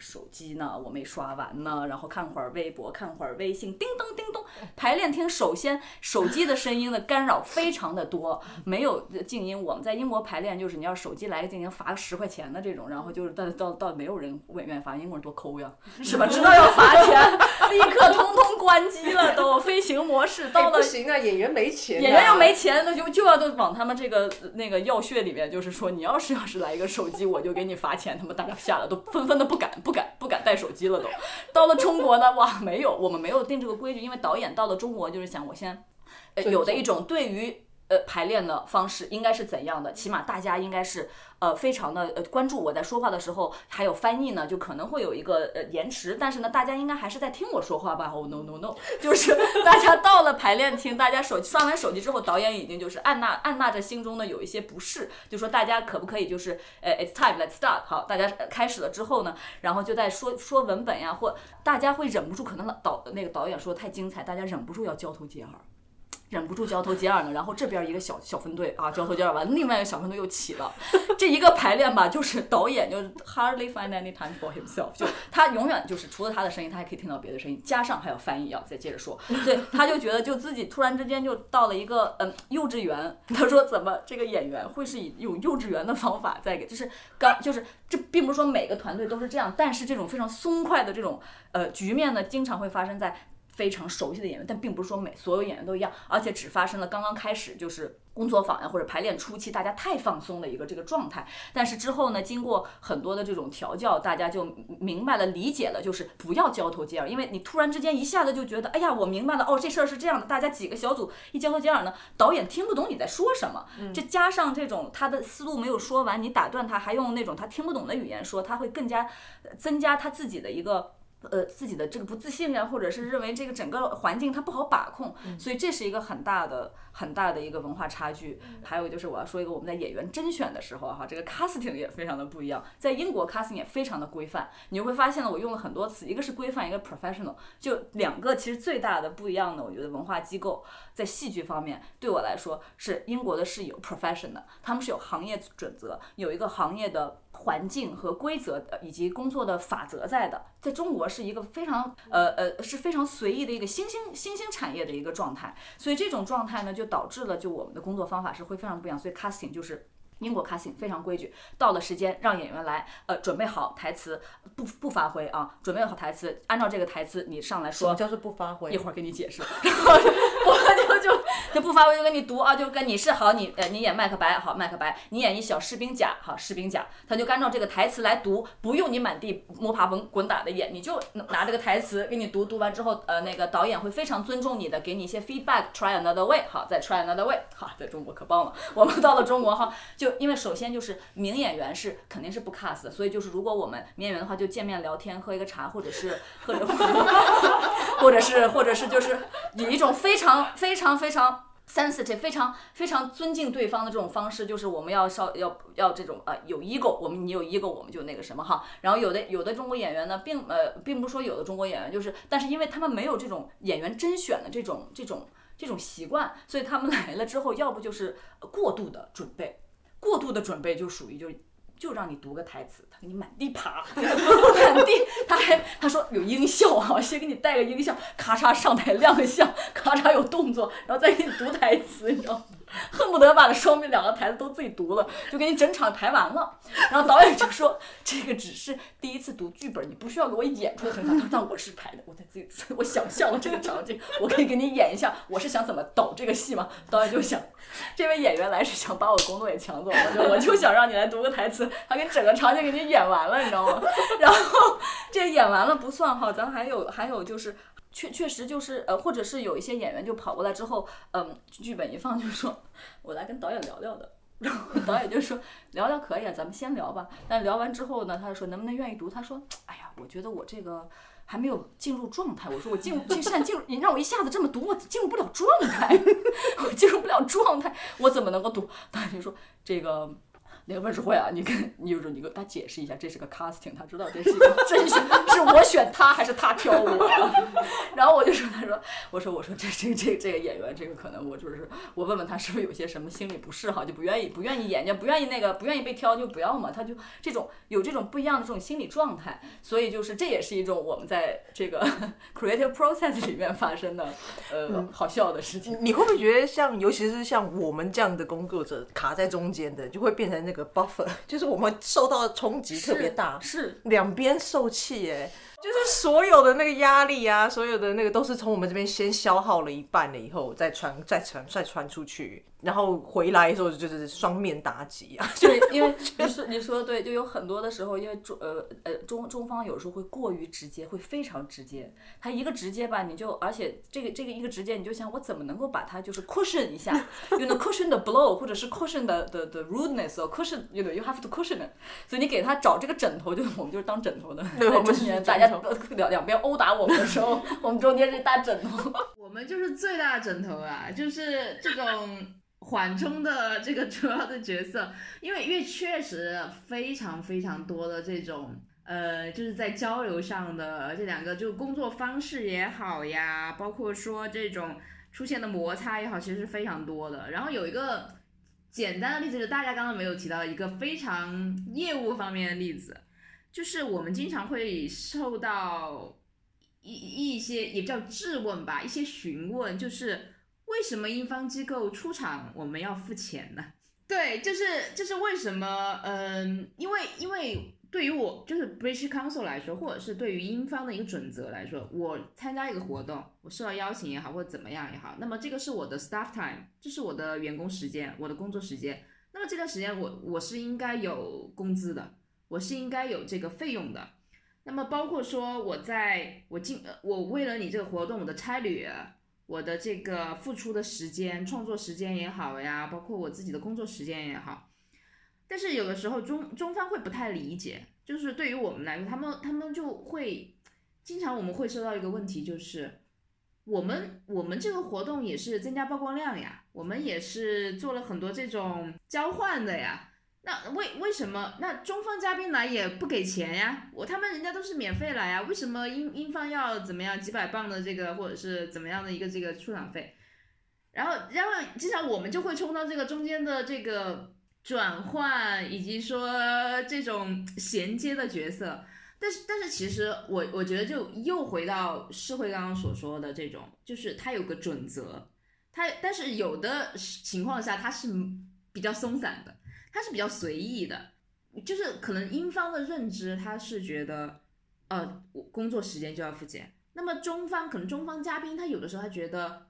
手机呢，我没刷完呢，然后看会儿微博，看会儿微信，叮咚叮咚。排练厅首先手机的声音的干扰非常的多，没有静音。我们在英国排练就是你要手机来个静音，罚个十块钱的这种，然后就是到到到没有人愿愿意罚，英国人多抠呀，是吧？知道要罚钱，立刻通通关。机了，都 飞行模式到了不。行啊，演员没钱啊，演员又没钱，那就就要都往他们这个那个要穴里面，就是说，你要是要是来一个手机，我就给你罚钱。他们大家吓得都纷纷的不敢不敢不敢带手机了都。到了中国呢，哇，没有，我们没有定这个规矩，因为导演到了中国就是想我先，呃，有的一种对于。呃，排练的方式应该是怎样的？起码大家应该是呃非常的呃关注我在说话的时候，还有翻译呢，就可能会有一个呃延迟，但是呢，大家应该还是在听我说话吧？Oh no no no，就是大家到了排练厅，大家手刷完手机之后，导演已经就是按捺按捺着心中的有一些不适，就说大家可不可以就是呃 it's time let's start，好，大家开始了之后呢，然后就在说说文本呀，或大家会忍不住，可能导那个导演说太精彩，大家忍不住要交头接耳。忍不住交头接耳呢，然后这边一个小小分队啊交头接耳完，另外一个小分队又起了，这一个排练吧，就是导演就 hardly find any time for himself，就他永远就是除了他的声音，他还可以听到别的声音，加上还有翻译要再接着说，所以他就觉得就自己突然之间就到了一个嗯幼稚园，他说怎么这个演员会是以用幼稚园的方法在给，就是刚就是这并不是说每个团队都是这样，但是这种非常松快的这种呃局面呢，经常会发生在。非常熟悉的演员，但并不是说每所有演员都一样，而且只发生了刚刚开始就是工作坊呀或者排练初期，大家太放松的一个这个状态。但是之后呢，经过很多的这种调教，大家就明白了、理解了，就是不要交头接耳，因为你突然之间一下子就觉得，哎呀，我明白了，哦，这事儿是这样的。大家几个小组一交头接耳呢，导演听不懂你在说什么，这加上这种他的思路没有说完，你打断他，还用那种他听不懂的语言说，他会更加呃增加他自己的一个。呃，自己的这个不自信啊，或者是认为这个整个环境它不好把控，所以这是一个很大的、很大的一个文化差距。还有就是我要说一个，我们在演员甄选的时候哈，这个 casting 也非常的不一样。在英国 casting 也非常的规范，你就会发现呢，我用了很多词，一个是规范，一个 professional，就两个其实最大的不一样的，我觉得文化机构在戏剧方面对我来说是英国的是有 professional，，他们是有行业准则，有一个行业的。环境和规则的以及工作的法则在的，在中国是一个非常呃呃是非常随意的一个新兴新兴产业的一个状态，所以这种状态呢，就导致了就我们的工作方法是会非常不一样，所以 casting 就是。英国 casting 非常规矩，到了时间让演员来，呃，准备好台词，不不发挥啊，准备好台词，按照这个台词你上来说，什么叫做不发挥？一会儿给你解释，然后我就就就不发挥就跟你读啊，就跟你是好，你呃你演麦克白好麦克白，你演一小士兵甲好士兵甲，他就按照这个台词来读，不用你满地摸爬滚滚打的演，你就拿这个台词给你读，读完之后，呃那个导演会非常尊重你的，给你一些 feedback，try another way，好再 try another way，好在中国可棒了，我们到了中国哈，就因为首先就是名演员是肯定是不 cast 的，所以就是如果我们名演员的话，就见面聊天，喝一个茶，或者是或者或者是或者是就是以一种非常非常非常 sensitive、非常非常尊敬对方的这种方式，就是我们要稍要要这种呃有 ego，我们你有 ego，我们就那个什么哈。然后有的有的中国演员呢，并呃并不是说有的中国演员就是，但是因为他们没有这种演员甄选的这种这种这种习惯，所以他们来了之后，要不就是过度的准备。过度的准备就属于就就让你读个台词，他给你满地爬，满地，他还他说有音效啊，先给你带个音效，咔嚓上台亮相，咔嚓有动作，然后再给你读台词，你知道吗？恨不得把双面两个台词都自己读了，就给你整场排完了。然后导演就说这个只是第一次读剧本，你不需要给我演出来整场。他说但我是排的，我在自己我想象了这个场景，我可以给你演一下，我是想怎么导这个戏嘛。导演就想，这位演员来是想把我工作也抢走了，就我就想让你来读个台词，他给整个场景给你演完了，你知道吗？然后这演完了不算哈，咱还有还有就是。确确实就是呃，或者是有一些演员就跑过来之后，嗯，剧本一放就说，我来跟导演聊聊的，然后导演就说聊聊可以啊，咱们先聊吧。但聊完之后呢，他就说能不能愿意读？他说，哎呀，我觉得我这个还没有进入状态。我说我进入，这现在进，你让我一下子这么读，我进入不了状态，我进入不了状态，我怎么能够读？导演就说这个。那个温世慧啊，你跟你就是你跟他解释一下，这是个 casting，他知道这是一个甄选，是我选他还是他挑我？然后我就说，他说，我说我说这这这这个演员，这个可能我就是我问问他是不是有些什么心理不适哈，就不愿意不愿意演，就不愿意那个不愿意被挑就不要嘛，他就这种有这种不一样的这种心理状态，所以就是这也是一种我们在这个 creative process 里面发生的呃好笑的事情。你会不会觉得像，尤其是像我们这样的工作者卡在中间的，就会变成那个 buffer，就是我们受到的冲击特别大，是两边受气耶。就是所有的那个压力啊，所有的那个都是从我们这边先消耗了一半了以后，再传再传再传出去，然后回来的时候就是双面打击啊。对，因为你说你说的对，就有很多的时候，因为中呃呃中中方有时候会过于直接，会非常直接。他一个直接吧，你就而且这个这个一个直接，你就想我怎么能够把它就是 cushion 一下，you know cushion the blow，或者是 cushion the the the rudeness，cushion you know you have to cushion it。所以你给他找这个枕头，就我们就是当枕头的。对我们中间大家 两两边殴打我们的时候，我们中间是大枕头。我们就是最大的枕头啊，就是这种缓冲的这个主要的角色，因为因为确实非常非常多的这种呃，就是在交流上的这两个就工作方式也好呀，包括说这种出现的摩擦也好，其实是非常多的。然后有一个简单的例子，就是大家刚刚没有提到一个非常业务方面的例子，就是我们经常会受到。一一些也叫质问吧，一些询问，就是为什么英方机构出场我们要付钱呢？对，就是就是为什么？嗯，因为因为对于我就是 British Council 来说，或者是对于英方的一个准则来说，我参加一个活动，我受到邀请也好，或者怎么样也好，那么这个是我的 staff time，这是我的员工时间，我的工作时间，那么这段时间我我是应该有工资的，我是应该有这个费用的。那么包括说，我在我进，我为了你这个活动，我的差旅，我的这个付出的时间、创作时间也好呀，包括我自己的工作时间也好，但是有的时候中中方会不太理解，就是对于我们来说，他们他们就会经常我们会收到一个问题，就是我们我们这个活动也是增加曝光量呀，我们也是做了很多这种交换的呀。那为为什么那中方嘉宾来也不给钱呀？我他们人家都是免费来呀，为什么英英方要怎么样几百磅的这个或者是怎么样的一个这个出场费？然后然后经常我们就会充当这个中间的这个转换以及说这种衔接的角色。但是但是其实我我觉得就又回到社会刚刚所说的这种，就是它有个准则，它但是有的情况下它是比较松散的。他是比较随意的，就是可能英方的认知，他是觉得，呃，我工作时间就要付钱。那么中方可能中方嘉宾他有的时候他觉得，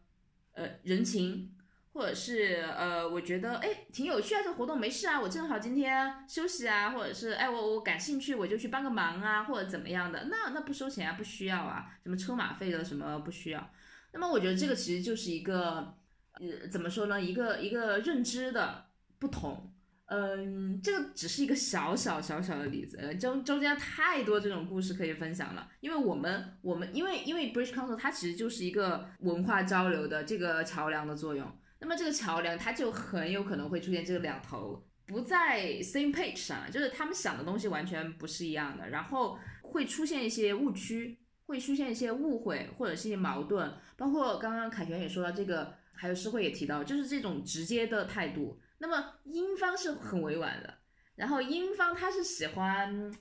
呃，人情，或者是呃，我觉得哎挺有趣啊，这活动没事啊，我正好今天休息啊，或者是哎我我感兴趣我就去帮个忙啊，或者怎么样的，那那不收钱啊，不需要啊，什么车马费的什么不需要。那么我觉得这个其实就是一个，呃，怎么说呢，一个一个认知的不同。嗯，这个只是一个小小小小的例子，呃中中间太多这种故事可以分享了。因为我们我们因为因为 British Council 它其实就是一个文化交流的这个桥梁的作用。那么这个桥梁它就很有可能会出现这个两头不在 same page 上，就是他们想的东西完全不是一样的，然后会出现一些误区，会出现一些误会或者是一些矛盾。包括刚刚凯旋也说到这个，还有诗慧也提到，就是这种直接的态度。那么英方是很委婉的，然后英方他是喜欢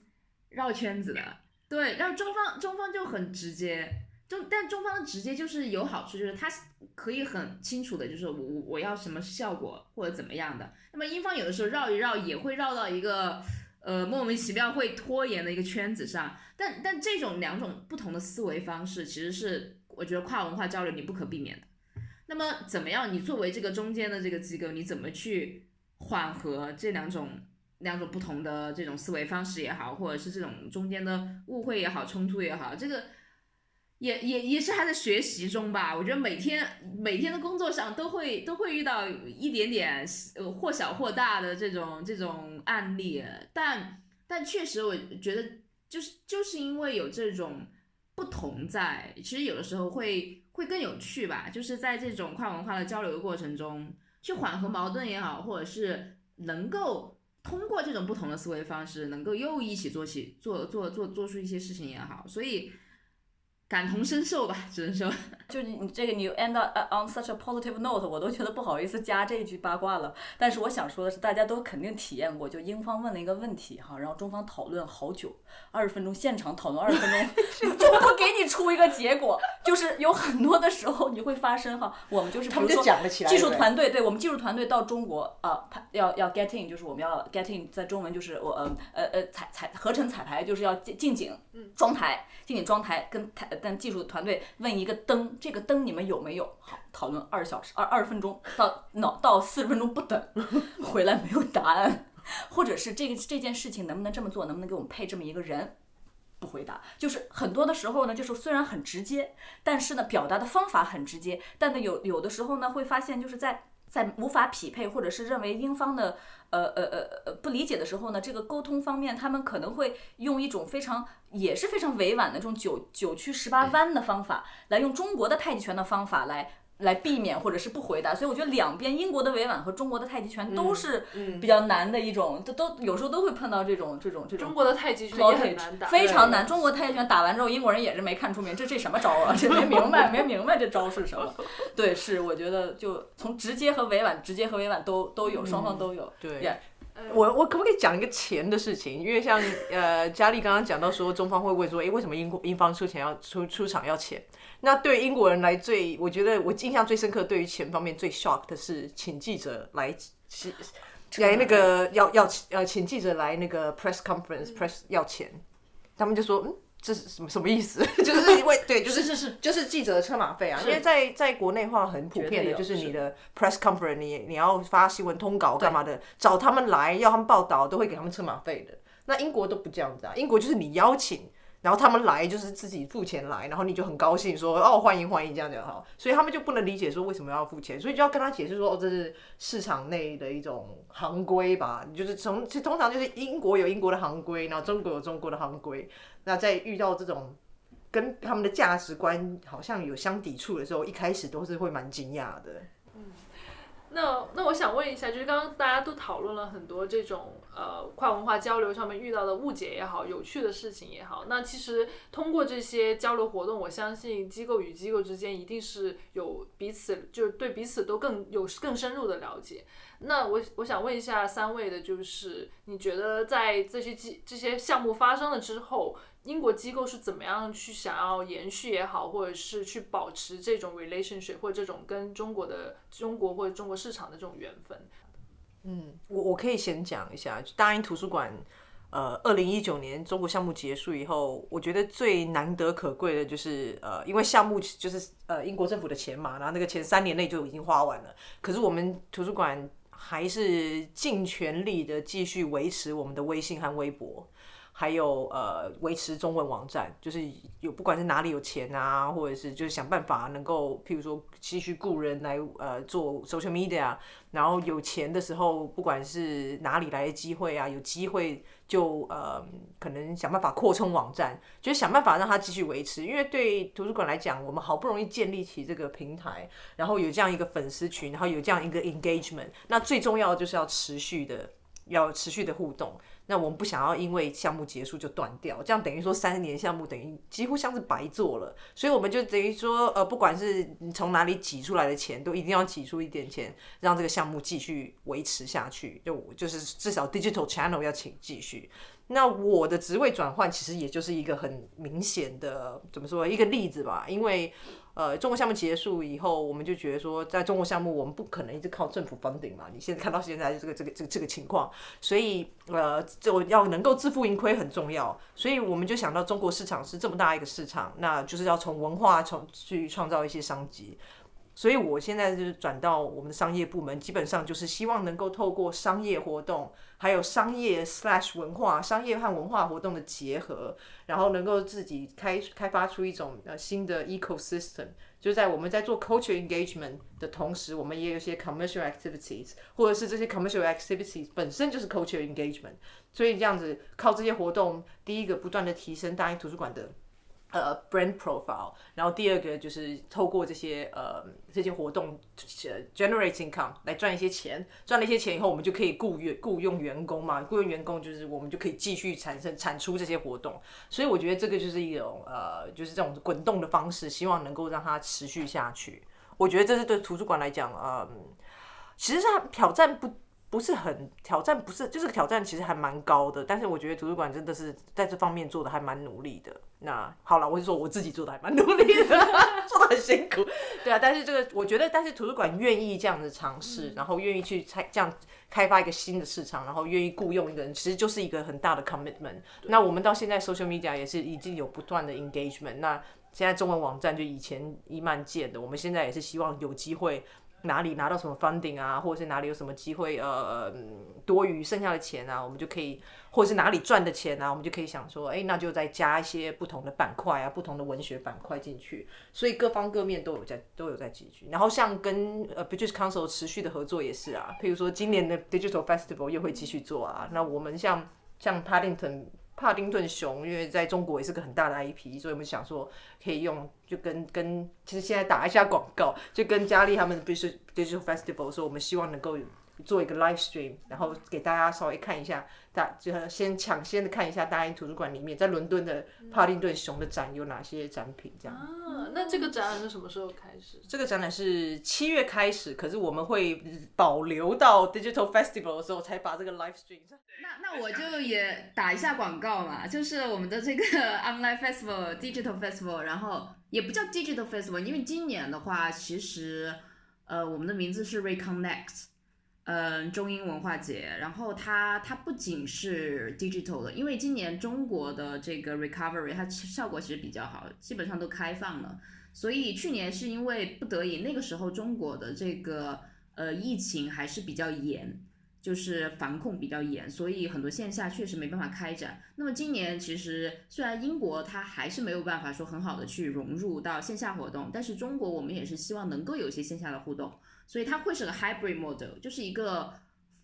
绕圈子的，对，然后中方中方就很直接，中但中方直接就是有好处，就是他可以很清楚的，就是我我我要什么效果或者怎么样的。那么英方有的时候绕一绕也会绕到一个呃莫名其妙会拖延的一个圈子上，但但这种两种不同的思维方式，其实是我觉得跨文化交流你不可避免的。那么怎么样？你作为这个中间的这个机构，你怎么去缓和这两种两种不同的这种思维方式也好，或者是这种中间的误会也好、冲突也好，这个也也也是还在学习中吧。我觉得每天每天的工作上都会都会遇到一点点呃或小或大的这种这种案例，但但确实我觉得就是就是因为有这种不同在，其实有的时候会。会更有趣吧，就是在这种跨文化的交流过程中，去缓和矛盾也好，或者是能够通过这种不同的思维方式，能够又一起做起做做做做出一些事情也好。所以，感同身受吧，只能说。就你你这个你 end up on such a positive note，我都觉得不好意思加这一句八卦了。但是我想说的是，大家都肯定体验过，就英方问了一个问题哈，然后中方讨论好久，二十分钟现场讨论二十分钟，就不给你出一个结果。就是有很多的时候你会发生哈，我们就是比他们就如说讲了起来技术团队，对我们技术团队到中国啊，拍要要 get in，就是我们要 get in，在中文就是我呃呃呃彩彩合成彩排，就是要进进景装台，进景装台跟台但技术团队问一个灯，这个灯你们有没有？好，讨论二小时二二十分钟到脑到四十分钟不等，回来没有答案，或者是这个这件事情能不能这么做，能不能给我们配这么一个人？不回答，就是很多的时候呢，就是虽然很直接，但是呢，表达的方法很直接，但呢，有有的时候呢，会发现就是在在无法匹配，或者是认为英方的呃呃呃呃不理解的时候呢，这个沟通方面，他们可能会用一种非常也是非常委婉的这种九九曲十八弯的方法，来用中国的太极拳的方法来。来避免或者是不回答，所以我觉得两边英国的委婉和中国的太极拳都是比较难的一种，都都有时候都会碰到这种这种这种中国的太极拳也很难打，非常难。中国太极拳打完之后，英国人也是没看出名，这这什么招啊？这没明白，没明白这招是什么。对，是我觉得就从直接和委婉，直接和委婉都都有，双方都有。对 Yeah 我我可不可以讲一个钱的事情？因为像呃佳丽刚刚讲到说，中方会不会说，诶，为什么英国英方出钱要出出场要钱？那对英国人来最，我觉得我印象最深刻，对于钱方面最 shock 的是，请记者来是来那个要要呃，请记者来那个 press conference press 要钱，他们就说嗯。这是什么什么意思？就是因为对，就是是是就是记者的车马费啊，因为在在国内话很普遍的，就是你的 press conference，你你要发新闻通稿干嘛的，找他们来要他们报道，都会给他们车马费的。那英国都不这样子啊，英国就是你邀请，然后他们来就是自己付钱来，然后你就很高兴说哦欢迎欢迎这样就好，所以他们就不能理解说为什么要付钱，所以就要跟他解释说哦这是市场内的一种行规吧，就是从其实通常就是英国有英国的行规，然后中国有中国的行规，那在遇到这种跟他们的价值观好像有相抵触的时候，一开始都是会蛮惊讶的。嗯那那我想问一下，就是刚刚大家都讨论了很多这种呃跨文化交流上面遇到的误解也好，有趣的事情也好。那其实通过这些交流活动，我相信机构与机构之间一定是有彼此，就是对彼此都更有更深入的了解。那我我想问一下三位的，就是你觉得在这些机这些项目发生了之后，英国机构是怎么样去想要延续也好，或者是去保持这种 relationship 或者这种跟中国的中国或者中国市场的这种缘分？嗯我我可以先讲一下，大英图书馆，呃，二零一九年中国项目结束以后，我觉得最难得可贵的就是，呃，因为项目就是呃英国政府的钱嘛，然后那个钱三年内就已经花完了，可是我们图书馆还是尽全力的继续维持我们的微信和微博。还有呃，维持中文网站，就是有不管是哪里有钱啊，或者是就是想办法能够，譬如说继续雇人来呃做 social media，然后有钱的时候，不管是哪里来的机会啊，有机会就呃可能想办法扩充网站，就是想办法让它继续维持。因为对图书馆来讲，我们好不容易建立起这个平台，然后有这样一个粉丝群，然后有这样一个 engagement，那最重要的就是要持续的，要持续的互动。那我们不想要因为项目结束就断掉，这样等于说三年项目等于几乎像是白做了，所以我们就等于说，呃，不管是你从哪里挤出来的钱，都一定要挤出一点钱，让这个项目继续维持下去。就就是至少 digital channel 要请继续。那我的职位转换其实也就是一个很明显的怎么说一个例子吧，因为呃中国项目结束以后，我们就觉得说，在中国项目我们不可能一直靠政府 funding 嘛，你现在看到现在这个这个这个这个情况，所以呃就要能够自负盈亏很重要，所以我们就想到中国市场是这么大一个市场，那就是要从文化从去创造一些商机。所以我现在就是转到我们的商业部门，基本上就是希望能够透过商业活动，还有商业 slash 文化、商业和文化活动的结合，然后能够自己开开发出一种呃新的 ecosystem。就在我们在做 culture engagement 的同时，我们也有一些 commercial activities，或者是这些 commercial activities 本身就是 culture engagement。所以这样子靠这些活动，第一个不断的提升大英图书馆的呃，brand profile，然后第二个就是透过这些呃这些活动呃 generate income 来赚一些钱，赚了一些钱以后，我们就可以雇员雇佣员工嘛，雇佣员工就是我们就可以继续产生产出这些活动，所以我觉得这个就是一种呃就是这种滚动的方式，希望能够让它持续下去。我觉得这是对图书馆来讲，嗯，其实上挑战不。不是很挑战，不是就是挑战，其实还蛮高的。但是我觉得图书馆真的是在这方面做的还蛮努力的。那好了，我就说我自己做的还蛮努力的，做的很辛苦。对啊，但是这个我觉得，但是图书馆愿意这样子尝试，然后愿意去开这样开发一个新的市场，然后愿意雇佣一个人，其实就是一个很大的 commitment。那我们到现在 social media 也是已经有不断的 engagement。那现在中文网站就以前一曼建的，我们现在也是希望有机会。哪里拿到什么 funding 啊，或者是哪里有什么机会，呃，多余剩下的钱啊，我们就可以，或者是哪里赚的钱啊，我们就可以想说，哎，那就再加一些不同的板块啊，不同的文学板块进去，所以各方各面都有在都有在集聚。然后像跟呃 British Council 持续的合作也是啊，譬如说今年的 Digital Festival 又会继续做啊，那我们像像 Paddington。帕丁顿熊，因为在中国也是个很大的 IP，所以我们想说可以用，就跟跟，其实现在打一下广告，就跟佳丽他们不是 Digital Festival 说，我们希望能够。做一个 live stream，然后给大家稍微看一下，大就先抢先的看一下大英图书馆里面在伦敦的帕丁顿熊的展有哪些展品，这样。啊，那这个展览是什么时候开始？这个展览是七月开始，可是我们会保留到 digital festival 的时候才把这个 live stream。那那我就也打一下广告嘛，就是我们的这个 online festival、digital festival，然后也不叫 digital festival，因为今年的话，其实呃我们的名字是 reconnect。嗯，中英文化节，然后它它不仅是 digital 的，因为今年中国的这个 recovery 它效果其实比较好，基本上都开放了。所以去年是因为不得已，那个时候中国的这个呃疫情还是比较严，就是防控比较严，所以很多线下确实没办法开展。那么今年其实虽然英国它还是没有办法说很好的去融入到线下活动，但是中国我们也是希望能够有一些线下的互动。所以它会是个 hybrid model，就是一个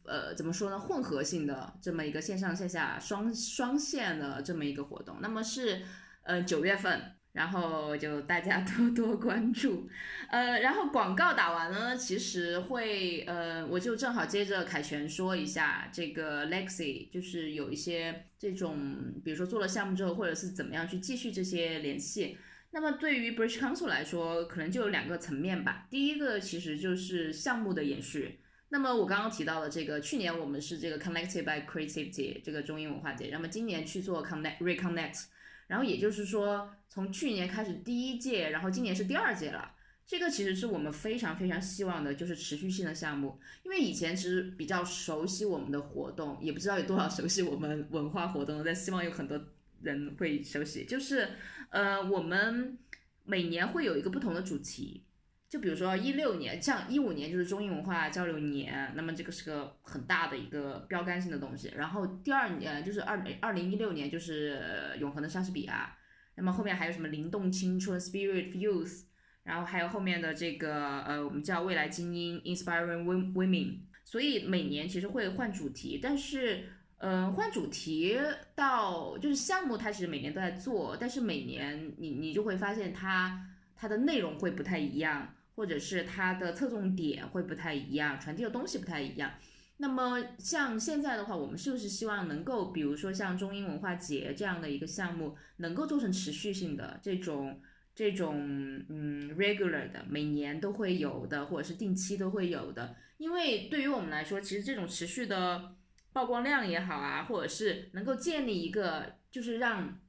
呃怎么说呢，混合性的这么一个线上线下双双线的这么一个活动。那么是呃九月份，然后就大家多 多关注。呃，然后广告打完了呢，其实会呃我就正好接着凯旋说一下这个 Lexi，就是有一些这种比如说做了项目之后，或者是怎么样去继续这些联系。那么对于 British Council 来说，可能就有两个层面吧。第一个其实就是项目的延续。那么我刚刚提到的这个，去年我们是这个 Connected by Creativity 这个中英文化节，那么今年去做 Connect Reconnect，然后也就是说从去年开始第一届，然后今年是第二届了。这个其实是我们非常非常希望的，就是持续性的项目。因为以前其实比较熟悉我们的活动，也不知道有多少熟悉我们文化活动的，但希望有很多人会熟悉，就是。呃，我们每年会有一个不同的主题，就比如说一六年，像一五年就是中英文化交流年，那么这个是个很大的一个标杆性的东西。然后第二年就是二二零一六年就是永恒的莎士比亚，那么后面还有什么灵动青春 （Spirit Youth），然后还有后面的这个呃，我们叫未来精英 （Inspiring Women）。所以每年其实会换主题，但是。嗯，换主题到就是项目，它其实每年都在做，但是每年你你就会发现它它的内容会不太一样，或者是它的侧重点会不太一样，传递的东西不太一样。那么像现在的话，我们是不是希望能够，比如说像中英文化节这样的一个项目，能够做成持续性的这种这种嗯 regular 的，每年都会有的，或者是定期都会有的？因为对于我们来说，其实这种持续的。曝光量也好啊，或者是能够建立一个，就是让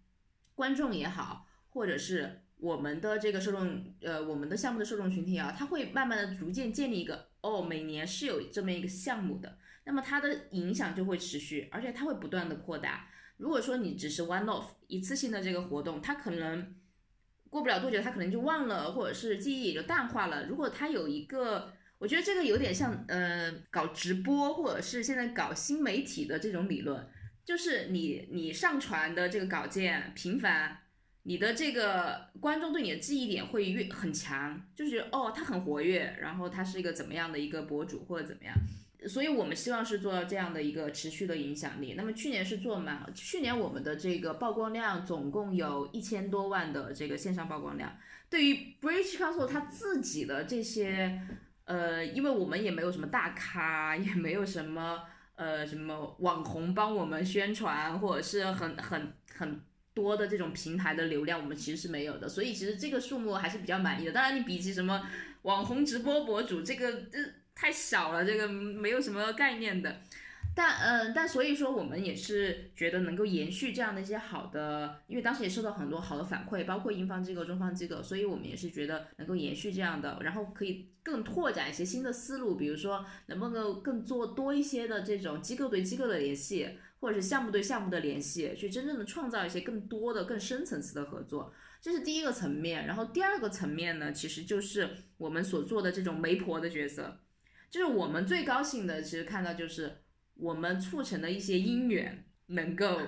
观众也好，或者是我们的这个受众，呃，我们的项目的受众群体啊，它会慢慢的逐渐建立一个，哦，每年是有这么一个项目的，那么它的影响就会持续，而且它会不断的扩大。如果说你只是 one off 一次性的这个活动，它可能过不了多久，它可能就忘了，或者是记忆也就淡化了。如果它有一个我觉得这个有点像，呃，搞直播或者是现在搞新媒体的这种理论，就是你你上传的这个稿件频繁，你的这个观众对你的记忆点会越很强，就是哦他很活跃，然后他是一个怎么样的一个博主或者怎么样，所以我们希望是做到这样的一个持续的影响力。那么去年是做满，去年我们的这个曝光量总共有一千多万的这个线上曝光量。对于 British Council 它自己的这些，呃，因为我们也没有什么大咖，也没有什么呃什么网红帮我们宣传，或者是很很很多的这种平台的流量，我们其实是没有的。所以其实这个数目还是比较满意的。当然，你比起什么网红直播博主，这个这太小了，这个没有什么概念的。但嗯，但所以说我们也是觉得能够延续这样的一些好的，因为当时也收到很多好的反馈，包括英方机构、中方机构，所以我们也是觉得能够延续这样的，然后可以更拓展一些新的思路，比如说能不能更做多一些的这种机构对机构的联系，或者是项目对项目的联系，去真正的创造一些更多的、更深层次的合作，这是第一个层面。然后第二个层面呢，其实就是我们所做的这种媒婆的角色，就是我们最高兴的，其实看到就是。我们促成的一些姻缘能够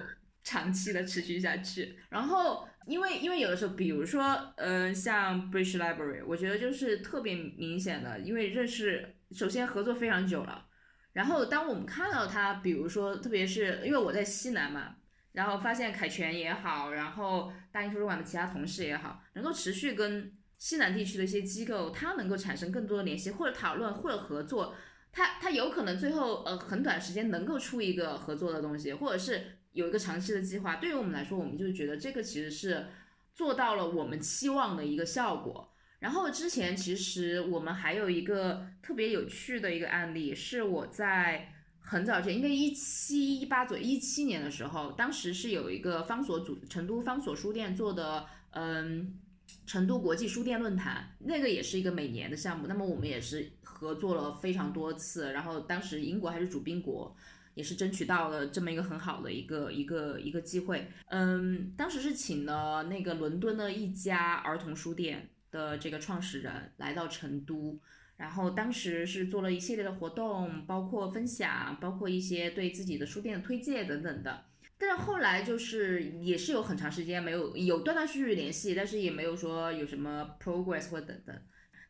长期的持续下去，然后因为因为有的时候，比如说，嗯，像 British Library，我觉得就是特别明显的，因为认识，首先合作非常久了，然后当我们看到他，比如说，特别是因为我在西南嘛，然后发现凯旋也好，然后大英图书馆的其他同事也好，能够持续跟西南地区的一些机构，他能够产生更多的联系，或者讨论，或者合作。他他有可能最后呃很短时间能够出一个合作的东西，或者是有一个长期的计划。对于我们来说，我们就觉得这个其实是做到了我们期望的一个效果。然后之前其实我们还有一个特别有趣的一个案例，是我在很早前，应该一七一八左右，一七年的时候，当时是有一个方所组成都方所书店做的，嗯。成都国际书店论坛，那个也是一个每年的项目。那么我们也是合作了非常多次，然后当时英国还是主宾国，也是争取到了这么一个很好的一个一个一个机会。嗯，当时是请了那个伦敦的一家儿童书店的这个创始人来到成都，然后当时是做了一系列的活动，包括分享，包括一些对自己的书店的推荐等等的。但是后来就是也是有很长时间没有有断断续续联系，但是也没有说有什么 progress 或等等。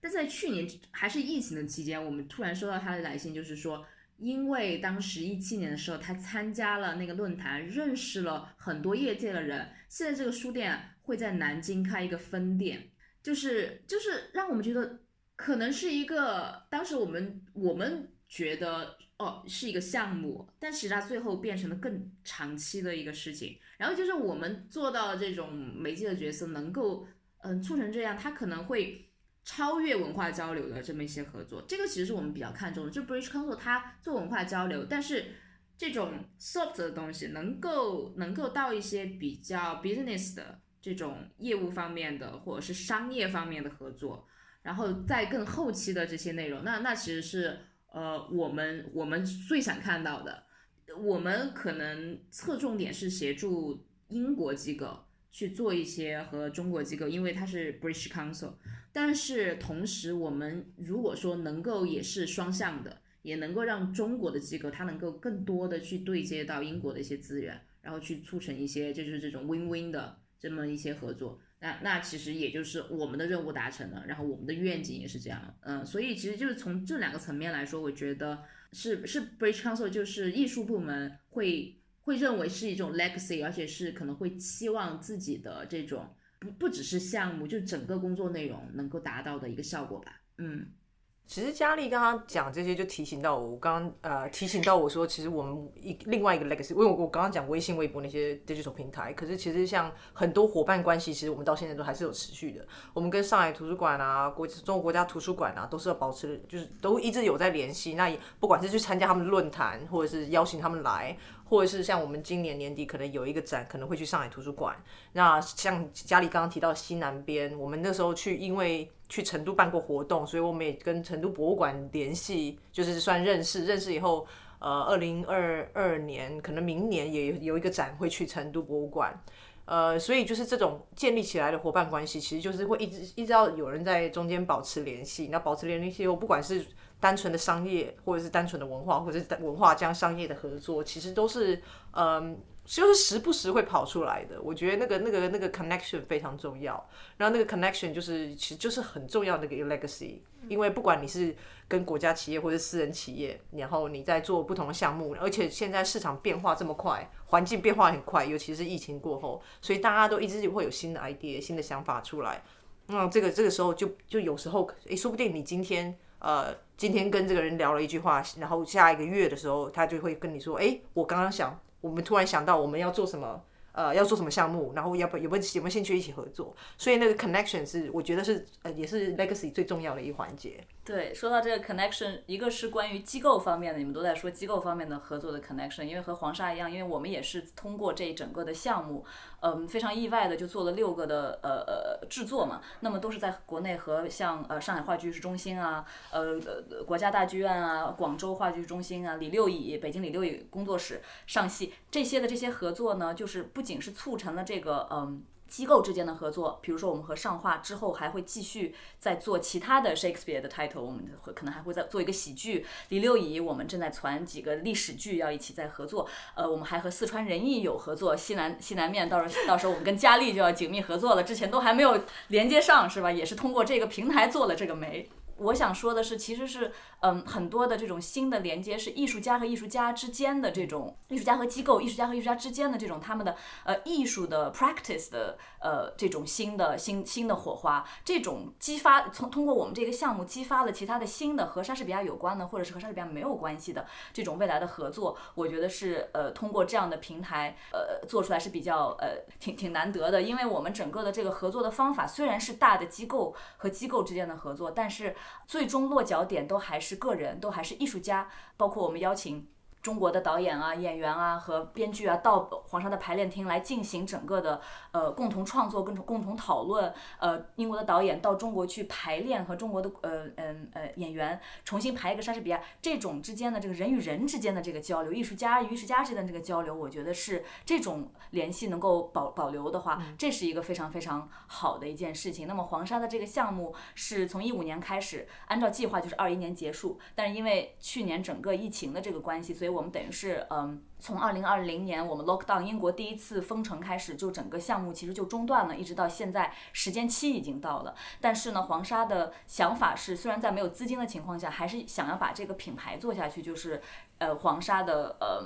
但在去年还是疫情的期间，我们突然收到他的来信，就是说，因为当时一七年的时候他参加了那个论坛，认识了很多业界的人，现在这个书店会在南京开一个分店，就是就是让我们觉得可能是一个当时我们我们觉得。哦，是一个项目，但其实它最后变成了更长期的一个事情。然后就是我们做到这种媒介的角色，能够嗯促成这样，他可能会超越文化交流的这么一些合作。这个其实是我们比较看重的。就 British Council 它做文化交流，但是这种 soft 的东西能够能够到一些比较 business 的这种业务方面的，或者是商业方面的合作，然后在更后期的这些内容，那那其实是。呃，我们我们最想看到的，我们可能侧重点是协助英国机构去做一些和中国机构，因为它是 British Council。但是同时，我们如果说能够也是双向的，也能够让中国的机构它能够更多的去对接到英国的一些资源，然后去促成一些就是这种 win-win 的这么一些合作。那那其实也就是我们的任务达成了，然后我们的愿景也是这样，嗯，所以其实就是从这两个层面来说，我觉得是是 British Council 就是艺术部门会会认为是一种 legacy，而且是可能会期望自己的这种不不只是项目，就整个工作内容能够达到的一个效果吧，嗯。其实佳丽刚刚讲这些，就提醒到我，我刚呃提醒到我说，其实我们一另外一个 legacy，因为我刚刚讲微信、微博那些 digital 平台，可是其实像很多伙伴关系，其实我们到现在都还是有持续的。我们跟上海图书馆啊、国中国国家图书馆啊，都是要保持，就是都一直有在联系。那也不管是去参加他们的论坛，或者是邀请他们来。或者是像我们今年年底可能有一个展，可能会去上海图书馆。那像家里刚刚提到西南边，我们那时候去，因为去成都办过活动，所以我们也跟成都博物馆联系，就是算认识。认识以后，呃，二零二二年可能明年也有一个展会去成都博物馆。呃，所以就是这种建立起来的伙伴关系，其实就是会一直一直要有人在中间保持联系。那保持联系以后，不管是单纯的商业，或者是单纯的文化，或者是文化加商业的合作，其实都是嗯就是时不时会跑出来的。我觉得那个那个那个 connection 非常重要，然后那个 connection 就是其实就是很重要的一个 legacy，因为不管你是跟国家企业或者私人企业，然后你在做不同的项目，而且现在市场变化这么快，环境变化很快，尤其是疫情过后，所以大家都一直会有新的 idea、新的想法出来。那这个这个时候就就有时候，诶，说不定你今天呃今天跟这个人聊了一句话，然后下一个月的时候，他就会跟你说，诶，我刚刚想，我们突然想到我们要做什么。呃，要做什么项目，然后要不有没有有没有兴趣一起合作？所以那个 connection 是我觉得是呃也是 legacy 最重要的一环节。对，说到这个 connection，一个是关于机构方面的，你们都在说机构方面的合作的 connection，因为和黄沙一样，因为我们也是通过这一整个的项目，嗯，非常意外的就做了六个的呃呃制作嘛，那么都是在国内和像呃上海话剧艺术中心啊，呃国家大剧院啊，广州话剧中心啊，李六乙北京李六乙工作室上戏这些的这些合作呢，就是不仅是促成了这个嗯。机构之间的合作，比如说我们和上画之后还会继续再做其他的 Shakespeare 的 title，我们会可能还会再做一个喜剧。李六乙我们正在传几个历史剧要一起再合作，呃，我们还和四川人艺有合作，西南西南面到时候到时候我们跟佳丽就要紧密合作了，之前都还没有连接上是吧？也是通过这个平台做了这个媒。我想说的是，其实是，嗯，很多的这种新的连接是艺术家和艺术家之间的这种，艺术家和机构、艺术家和艺术家之间的这种他们的呃艺术的 practice 的呃这种新的新新的火花，这种激发从通过我们这个项目激发了其他的新的和莎士比亚有关的，或者是和莎士比亚没有关系的这种未来的合作，我觉得是呃通过这样的平台呃做出来是比较呃挺挺难得的，因为我们整个的这个合作的方法虽然是大的机构和机构之间的合作，但是最终落脚点都还是个人，都还是艺术家，包括我们邀请。中国的导演啊、演员啊和编剧啊到黄沙的排练厅来进行整个的呃共同创作、共同共同讨论。呃，英国的导演到中国去排练，和中国的呃嗯呃演员重新排一个莎士比亚，这种之间的这个人与人之间的这个交流，艺术家与艺术家之间的这个交流，我觉得是这种联系能够保保留的话，这是一个非常非常好的一件事情。那么黄沙的这个项目是从一五年开始，按照计划就是二一年结束，但是因为去年整个疫情的这个关系，所以我们等于是，嗯，从二零二零年我们 lockdown 英国第一次封城开始，就整个项目其实就中断了，一直到现在时间期已经到了。但是呢，黄沙的想法是，虽然在没有资金的情况下，还是想要把这个品牌做下去，就是呃黄沙的呃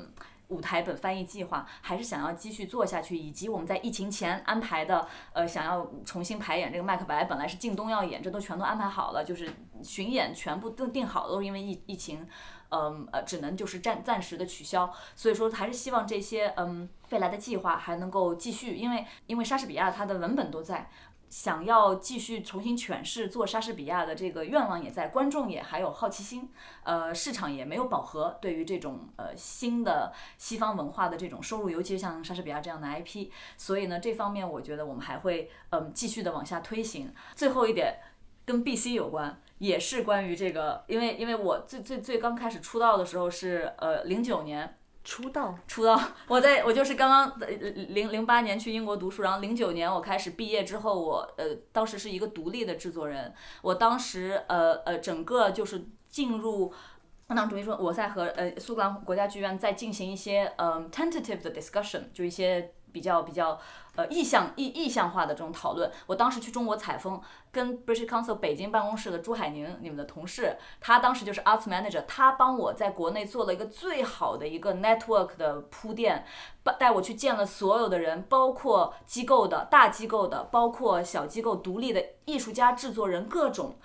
舞台本翻译计划，还是想要继续做下去，以及我们在疫情前安排的呃想要重新排演这个麦克白，本来是靳东要演，这都全都安排好了，就是巡演全部都定好了，都是因为疫疫情。嗯呃，只能就是暂暂时的取消，所以说还是希望这些嗯未来的计划还能够继续，因为因为莎士比亚它的文本都在，想要继续重新诠释做莎士比亚的这个愿望也在，观众也还有好奇心，呃市场也没有饱和，对于这种呃新的西方文化的这种收入，尤其是像莎士比亚这样的 IP，所以呢这方面我觉得我们还会嗯继续的往下推行。最后一点跟 BC 有关。也是关于这个，因为因为我最最最刚开始出道的时候是呃零九年出道出道，我在我就是刚刚零零八年去英国读书，然后零九年我开始毕业之后，我呃当时是一个独立的制作人，我当时呃呃整个就是进入，当主席说我在和呃苏格兰国家剧院在进行一些嗯 tentative 的 discussion，就一些比较比较。呃，意向意意向化的这种讨论，我当时去中国采风，跟 British Council 北京办公室的朱海宁，你们的同事，他当时就是 Arts Manager，他帮我在国内做了一个最好的一个 network 的铺垫，带我去见了所有的人，包括机构的大机构的，包括小机构独立的艺术家、制作人，各种，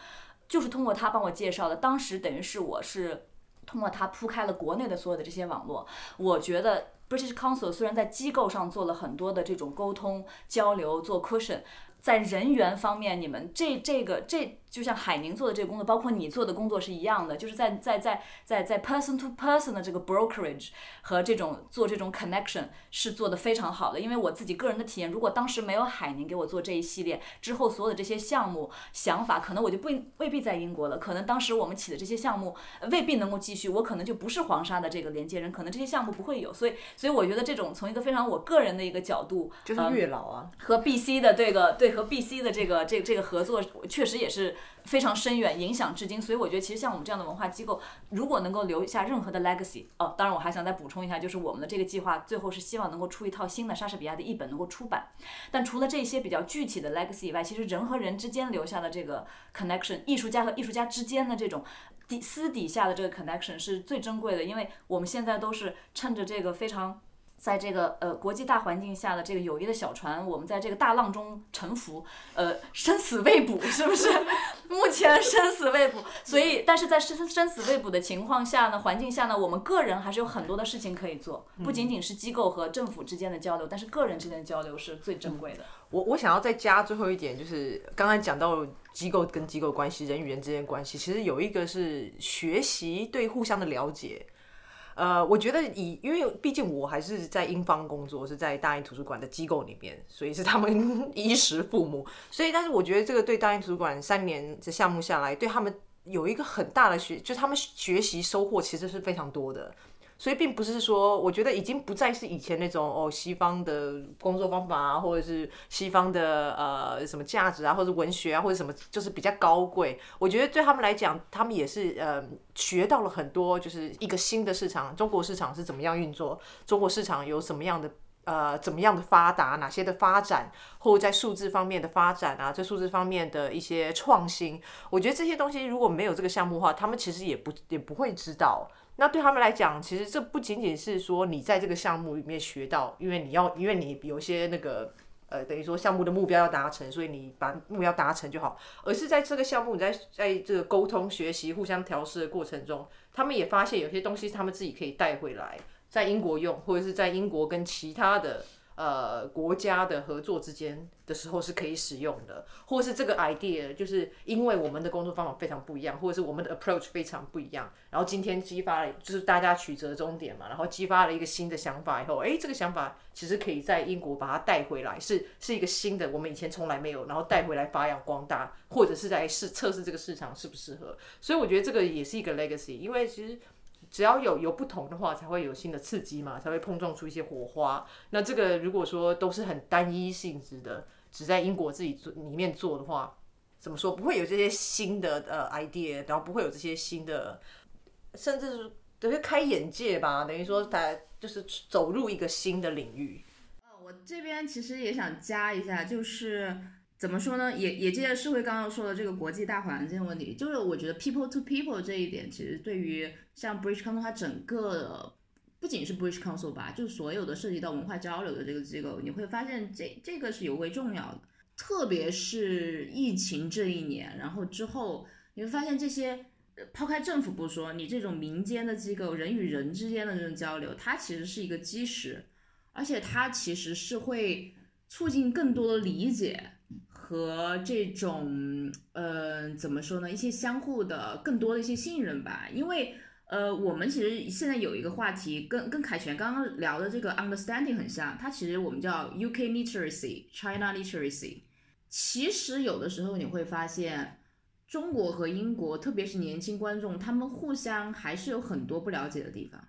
就是通过他帮我介绍的。当时等于是我是通过他铺开了国内的所有的这些网络，我觉得。British Council 虽然在机构上做了很多的这种沟通交流，做 cushion，在人员方面，你们这这个这。就像海宁做的这个工作，包括你做的工作是一样的，就是在在在在在 person to person 的这个 brokerage 和这种做这种 connection 是做的非常好的。因为我自己个人的体验，如果当时没有海宁给我做这一系列之后所有的这些项目想法，可能我就不未必在英国了。可能当时我们起的这些项目未必能够继续，我可能就不是黄沙的这个连接人，可能这些项目不会有。所以所以我觉得这种从一个非常我个人的一个角度，就是月老啊，和 BC 的这个对和 BC 的这个这这个合作，确实也是非常深远，影响至今。所以我觉得，其实像我们这样的文化机构，如果能够留下任何的 legacy，哦，当然我还想再补充一下，就是我们的这个计划最后是希望能够出一套新的莎士比亚的译本能够出版。但除了这些比较具体的 legacy 以外，其实人和人之间留下的这个 connection，艺术家和艺术家之间的这种底私底下的这个 connection 是最珍贵的，因为我们现在都是趁着这个非常。在这个呃国际大环境下的这个友谊的小船，我们在这个大浪中沉浮，呃生死未卜，是不是？目前生死未卜，所以但是在生生死未卜的情况下呢，环境下呢，我们个人还是有很多的事情可以做，不仅仅是机构和政府之间的交流，但是个人之间的交流是最珍贵的。我我想要再加最后一点，就是刚刚讲到机构跟机构关系，人与人之间关系，其实有一个是学习对互相的了解。呃，我觉得以，因为毕竟我还是在英方工作，是在大英图书馆的机构里面，所以是他们 衣食父母。所以，但是我觉得这个对大英图书馆三年的项目下来，对他们有一个很大的学，就他们学习收获其实是非常多的。所以并不是说，我觉得已经不再是以前那种哦，西方的工作方法啊，或者是西方的呃什么价值啊，或者文学啊，或者什么就是比较高贵。我觉得对他们来讲，他们也是呃学到了很多，就是一个新的市场，中国市场是怎么样运作，中国市场有什么样的呃怎么样的发达，哪些的发展，或在数字方面的发展啊，在数字方面的一些创新。我觉得这些东西如果没有这个项目的话，他们其实也不也不会知道。那对他们来讲，其实这不仅仅是说你在这个项目里面学到，因为你要，因为你有些那个，呃，等于说项目的目标要达成，所以你把目标达成就好，而是在这个项目你在在这个沟通、学习、互相调试的过程中，他们也发现有些东西他们自己可以带回来，在英国用，或者是在英国跟其他的。呃，国家的合作之间的时候是可以使用的，或是这个 idea，就是因为我们的工作方法非常不一样，或者是我们的 approach 非常不一样，然后今天激发了，就是大家取折终点嘛，然后激发了一个新的想法以后，哎，这个想法其实可以在英国把它带回来，是是一个新的，我们以前从来没有，然后带回来发扬光大，或者是在试测试这个市场适不适合，所以我觉得这个也是一个 legacy，因为其实。只要有有不同的话，才会有新的刺激嘛，才会碰撞出一些火花。那这个如果说都是很单一性质的，只在英国自己做里面做的话，怎么说不会有这些新的呃 idea，然后不会有这些新的，甚至是等于开眼界吧，等于说他就是走入一个新的领域。我这边其实也想加一下，就是。怎么说呢？也也接着社会刚刚说的这个国际大环境问题，就是我觉得 people to people 这一点，其实对于像 British Council 它整个不仅是 British Council 吧，就所有的涉及到文化交流的这个机构，你会发现这这个是尤为重要的。特别是疫情这一年，然后之后你会发现这些抛开政府不说，你这种民间的机构，人与人之间的这种交流，它其实是一个基石，而且它其实是会促进更多的理解。和这种，呃，怎么说呢？一些相互的更多的一些信任吧。因为，呃，我们其实现在有一个话题，跟跟凯旋刚刚聊的这个 understanding 很像。它其实我们叫 UK literacy，China literacy。其实有的时候你会发现，中国和英国，特别是年轻观众，他们互相还是有很多不了解的地方，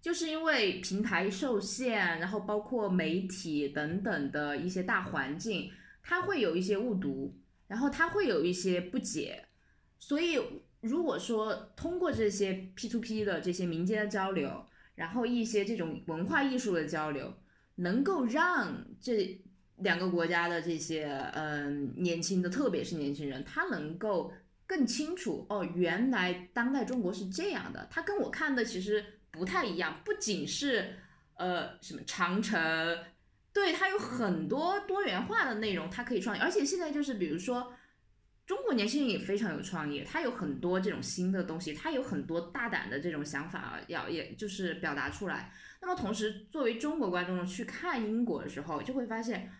就是因为平台受限，然后包括媒体等等的一些大环境。他会有一些误读，然后他会有一些不解，所以如果说通过这些 P to P 的这些民间的交流，然后一些这种文化艺术的交流，能够让这两个国家的这些嗯年轻的，特别是年轻人，他能够更清楚哦，原来当代中国是这样的，他跟我看的其实不太一样，不仅是呃什么长城。对它有很多多元化的内容，它可以创意，而且现在就是比如说，中国年轻人也非常有创意，他有很多这种新的东西，他有很多大胆的这种想法要，也就是表达出来。那么同时，作为中国观众去看英国的时候，就会发现，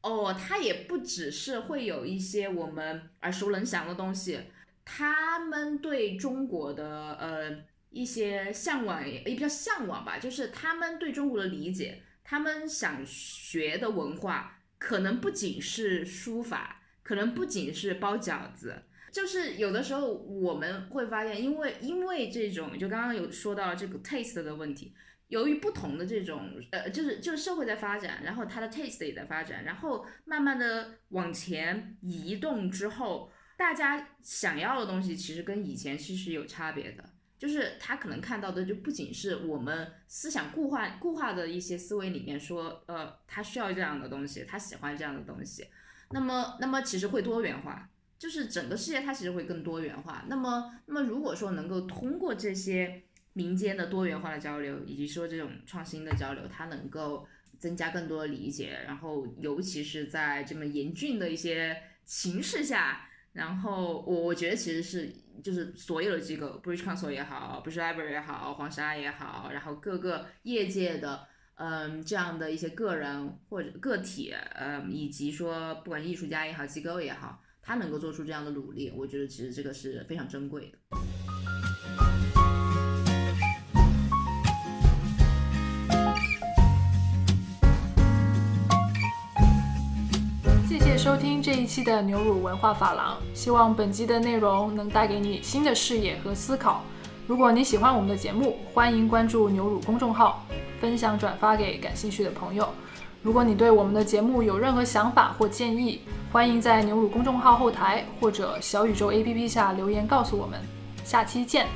哦，他也不只是会有一些我们耳熟能详的东西，他们对中国的呃一些向往也比较向往吧，就是他们对中国的理解。他们想学的文化，可能不仅是书法，可能不仅是包饺子，就是有的时候我们会发现，因为因为这种，就刚刚有说到这个 taste 的问题，由于不同的这种呃，就是就是社会在发展，然后他的 taste 也在发展，然后慢慢的往前移动之后，大家想要的东西其实跟以前其实有差别的。就是他可能看到的就不仅是我们思想固化固化的一些思维里面说，呃，他需要这样的东西，他喜欢这样的东西。那么，那么其实会多元化，就是整个世界它其实会更多元化。那么，那么如果说能够通过这些民间的多元化的交流，以及说这种创新的交流，它能够增加更多的理解，然后尤其是在这么严峻的一些形势下。然后我我觉得其实是就是所有的机构，bridge Council 也好，bridge Library 也好，黄沙也好，然后各个业界的嗯这样的一些个人或者个体，嗯以及说不管艺术家也好，机构也好，他能够做出这样的努力，我觉得其实这个是非常珍贵的。一期的牛乳文化法廊，希望本期的内容能带给你新的视野和思考。如果你喜欢我们的节目，欢迎关注牛乳公众号，分享转发给感兴趣的朋友。如果你对我们的节目有任何想法或建议，欢迎在牛乳公众号后台或者小宇宙 APP 下留言告诉我们。下期见。